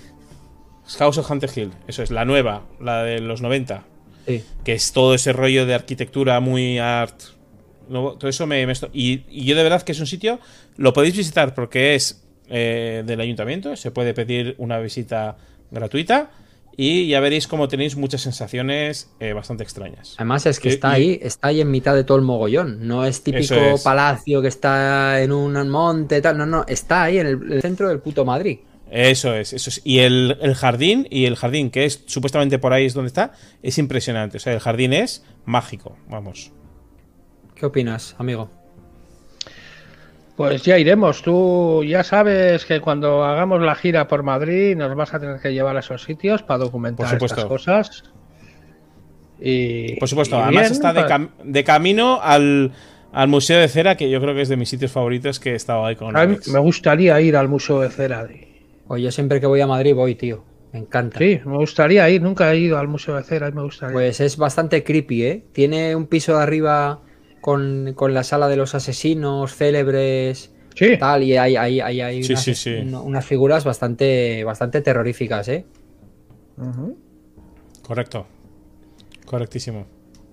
B: House of Hunter Hill, eso es, la nueva, la de los 90,
A: Sí.
B: que es todo ese rollo de arquitectura muy art. no, todo eso me. me y, y yo de verdad que es un sitio, lo podéis visitar porque es eh, del ayuntamiento, se puede pedir una visita gratuita y ya veréis cómo tenéis muchas sensaciones eh, bastante extrañas.
A: Además es que
B: Y-
A: está
B: y-
A: ahí, está ahí en mitad de todo el mogollón. No es típico
B: es.
A: palacio que está en un monte, tal. No, no, está ahí en el, el centro del puto Madrid.
B: Eso es, eso es. Y el, el jardín, y el jardín que es supuestamente por ahí es donde está, es impresionante. O sea, el jardín es mágico, vamos.
A: ¿Qué opinas, amigo?
C: Pues ya iremos. Tú ya sabes que cuando hagamos la gira por Madrid nos vas a tener que llevar a esos sitios para documentar
B: Por supuesto.
C: estas cosas. Y,
B: Por supuesto,
C: y
B: además
C: bien,
B: está de, cam- de camino al, al Museo de Cera, que yo creo que es de mis sitios favoritos que he estado ahí con
C: a mí me gustaría ir al Museo de Cera.
A: Oye, yo siempre que voy a Madrid voy, tío. Me encanta.
C: Sí, me gustaría ir. Nunca he ido al Museo de Cera y me gustaría.
A: Pues es bastante creepy, ¿eh? Tiene un piso de arriba con, con la sala de los asesinos célebres,
C: sí,
A: tal, y hay, hay, hay, hay
B: Sí,
A: unas,
B: sí, sí.
A: un- unas figuras bastante, bastante terroríficas, ¿eh?
B: Correcto. Correctísimo.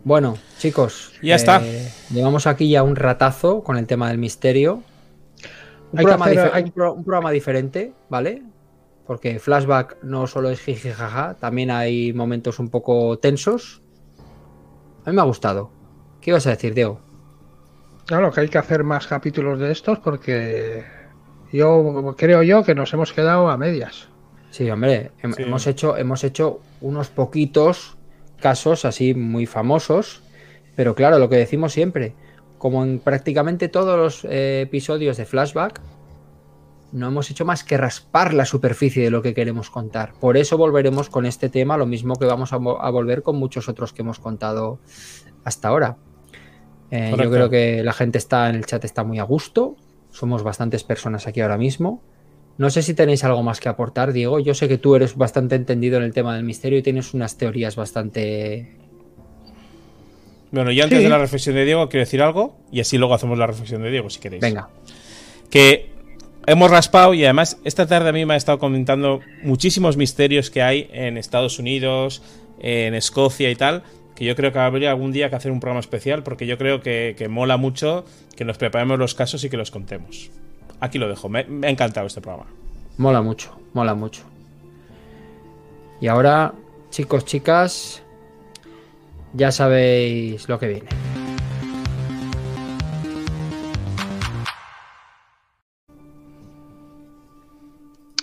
A: Bueno, chicos.
B: Ya está.
A: eh, Llevamos aquí ya un ratazo con el tema del misterio. Un, programa,
C: hacer- hay-
A: un pro- un programa diferente, ¿vale? Porque flashback no solo es jiji jaja, también hay momentos un poco tensos. A mí me ha gustado. ¿Qué ibas a decir, Diego?
C: Claro que hay que hacer más capítulos de estos porque yo creo yo que nos hemos quedado a medias.
A: Sí, hombre, hem-
B: Sí.
A: Hemos, hecho, hemos hecho unos poquitos casos así muy famosos, pero claro, lo que decimos siempre, como en prácticamente todos los eh, episodios de Flashback, no hemos hecho más que raspar la superficie de lo que queremos contar. Por eso volveremos con este tema, lo mismo que vamos a, vo- a volver con muchos otros que hemos contado hasta ahora. Eh, yo creo que la gente está en el chat, está muy a gusto. Somos bastantes personas aquí ahora mismo. No sé si tenéis algo más que aportar, Diego. Yo sé que tú eres bastante entendido en el tema del misterio y tienes unas teorías bastante.
B: Bueno, y antes
C: Sí.
B: de la reflexión de Diego, quiero decir algo, y así luego hacemos la reflexión de Diego, si queréis.
A: Venga,
B: que hemos raspado y además esta tarde a mí me ha estado comentando muchísimos misterios que hay en Estados Unidos, en Escocia y tal, que yo creo que habría algún día que hacer un programa especial porque yo creo que, que mola mucho que nos preparemos los casos y que los contemos. Aquí lo dejo, me, me ha encantado este programa.
A: mola mucho, mola mucho. Y ahora, chicos, chicas, ya sabéis lo que viene.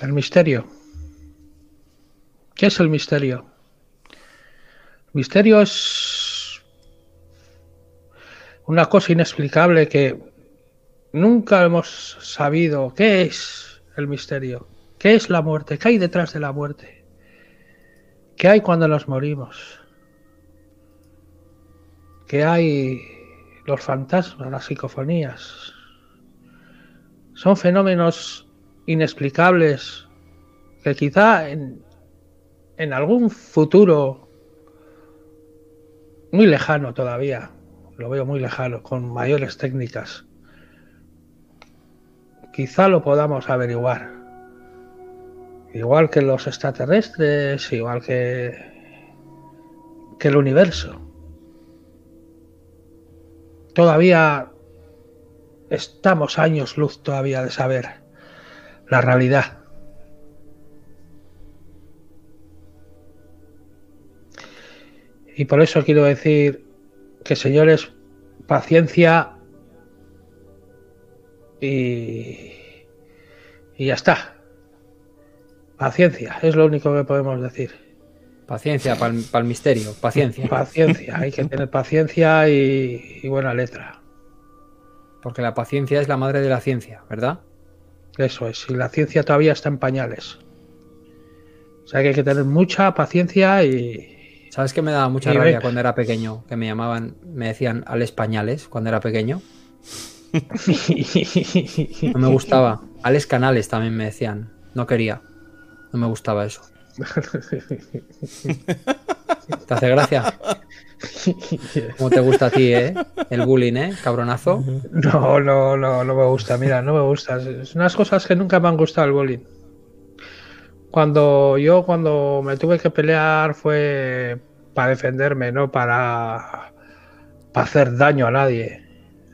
C: El misterio. ¿Qué es el misterio? Misterio es una cosa inexplicable que nunca hemos sabido qué es el misterio. ¿Qué es la muerte? ¿Qué hay detrás de la muerte? ¿Qué hay cuando nos morimos? ¿Qué hay los fantasmas, las psicofonías? Son fenómenos inexplicables que quizá en, en algún futuro muy lejano todavía, lo veo muy lejano, con mayores técnicas, quizá lo podamos averiguar. Igual que los extraterrestres, igual que, que el universo. Todavía estamos años luz todavía de saber la realidad. Y por eso quiero decir que señores, paciencia y, y ya está. Paciencia, es lo único que podemos decir.
A: Paciencia para el misterio, paciencia.
C: Paciencia, hay que tener paciencia y, y buena letra.
A: Porque la paciencia es la madre de la ciencia, ¿verdad?
C: Eso es, y la ciencia todavía está en pañales. O sea que hay que tener mucha paciencia y,
A: ¿Sabes que me daba mucha
C: Y
A: rabia cuando era pequeño? Que me llamaban, me decían al españoles cuando era pequeño. No me gustaba. Alex Canales también me decían. No quería. No me gustaba eso. ¿Te hace gracia? Como te gusta a ti, ¿eh? El bullying, ¿eh? Cabronazo.
C: No, no, no, no me gusta, mira, no me gusta. Es unas cosas que nunca me han gustado el bullying. Cuando yo, cuando me tuve que pelear fue para defenderme, no para, para hacer daño a nadie.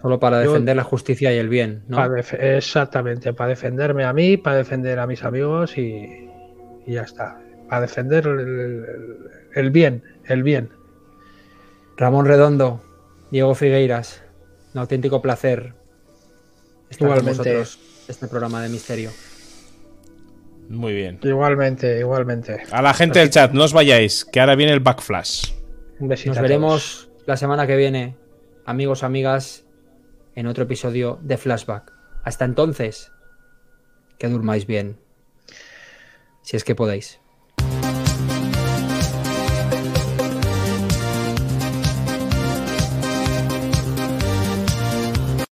A: Solo para
C: Yo-
A: defender la justicia y el bien, ¿no?
C: Para exactamente, para defenderme a mí, para defender a mis amigos y, y ya está. Para defender el, el- bien, el bien.
A: Ramón Redondo, Diego Figueiras, un auténtico placer estar con vosotros en este programa de misterio.
B: Muy bien.
C: Igualmente, igualmente.
B: A la gente del chat, no os vayáis, que ahora viene el backflash.
C: Un besito.
A: Nos
C: a
A: veremos la semana que viene, amigos, amigas, en otro episodio de Flashback. Hasta entonces, que durmáis bien. Si es que podéis.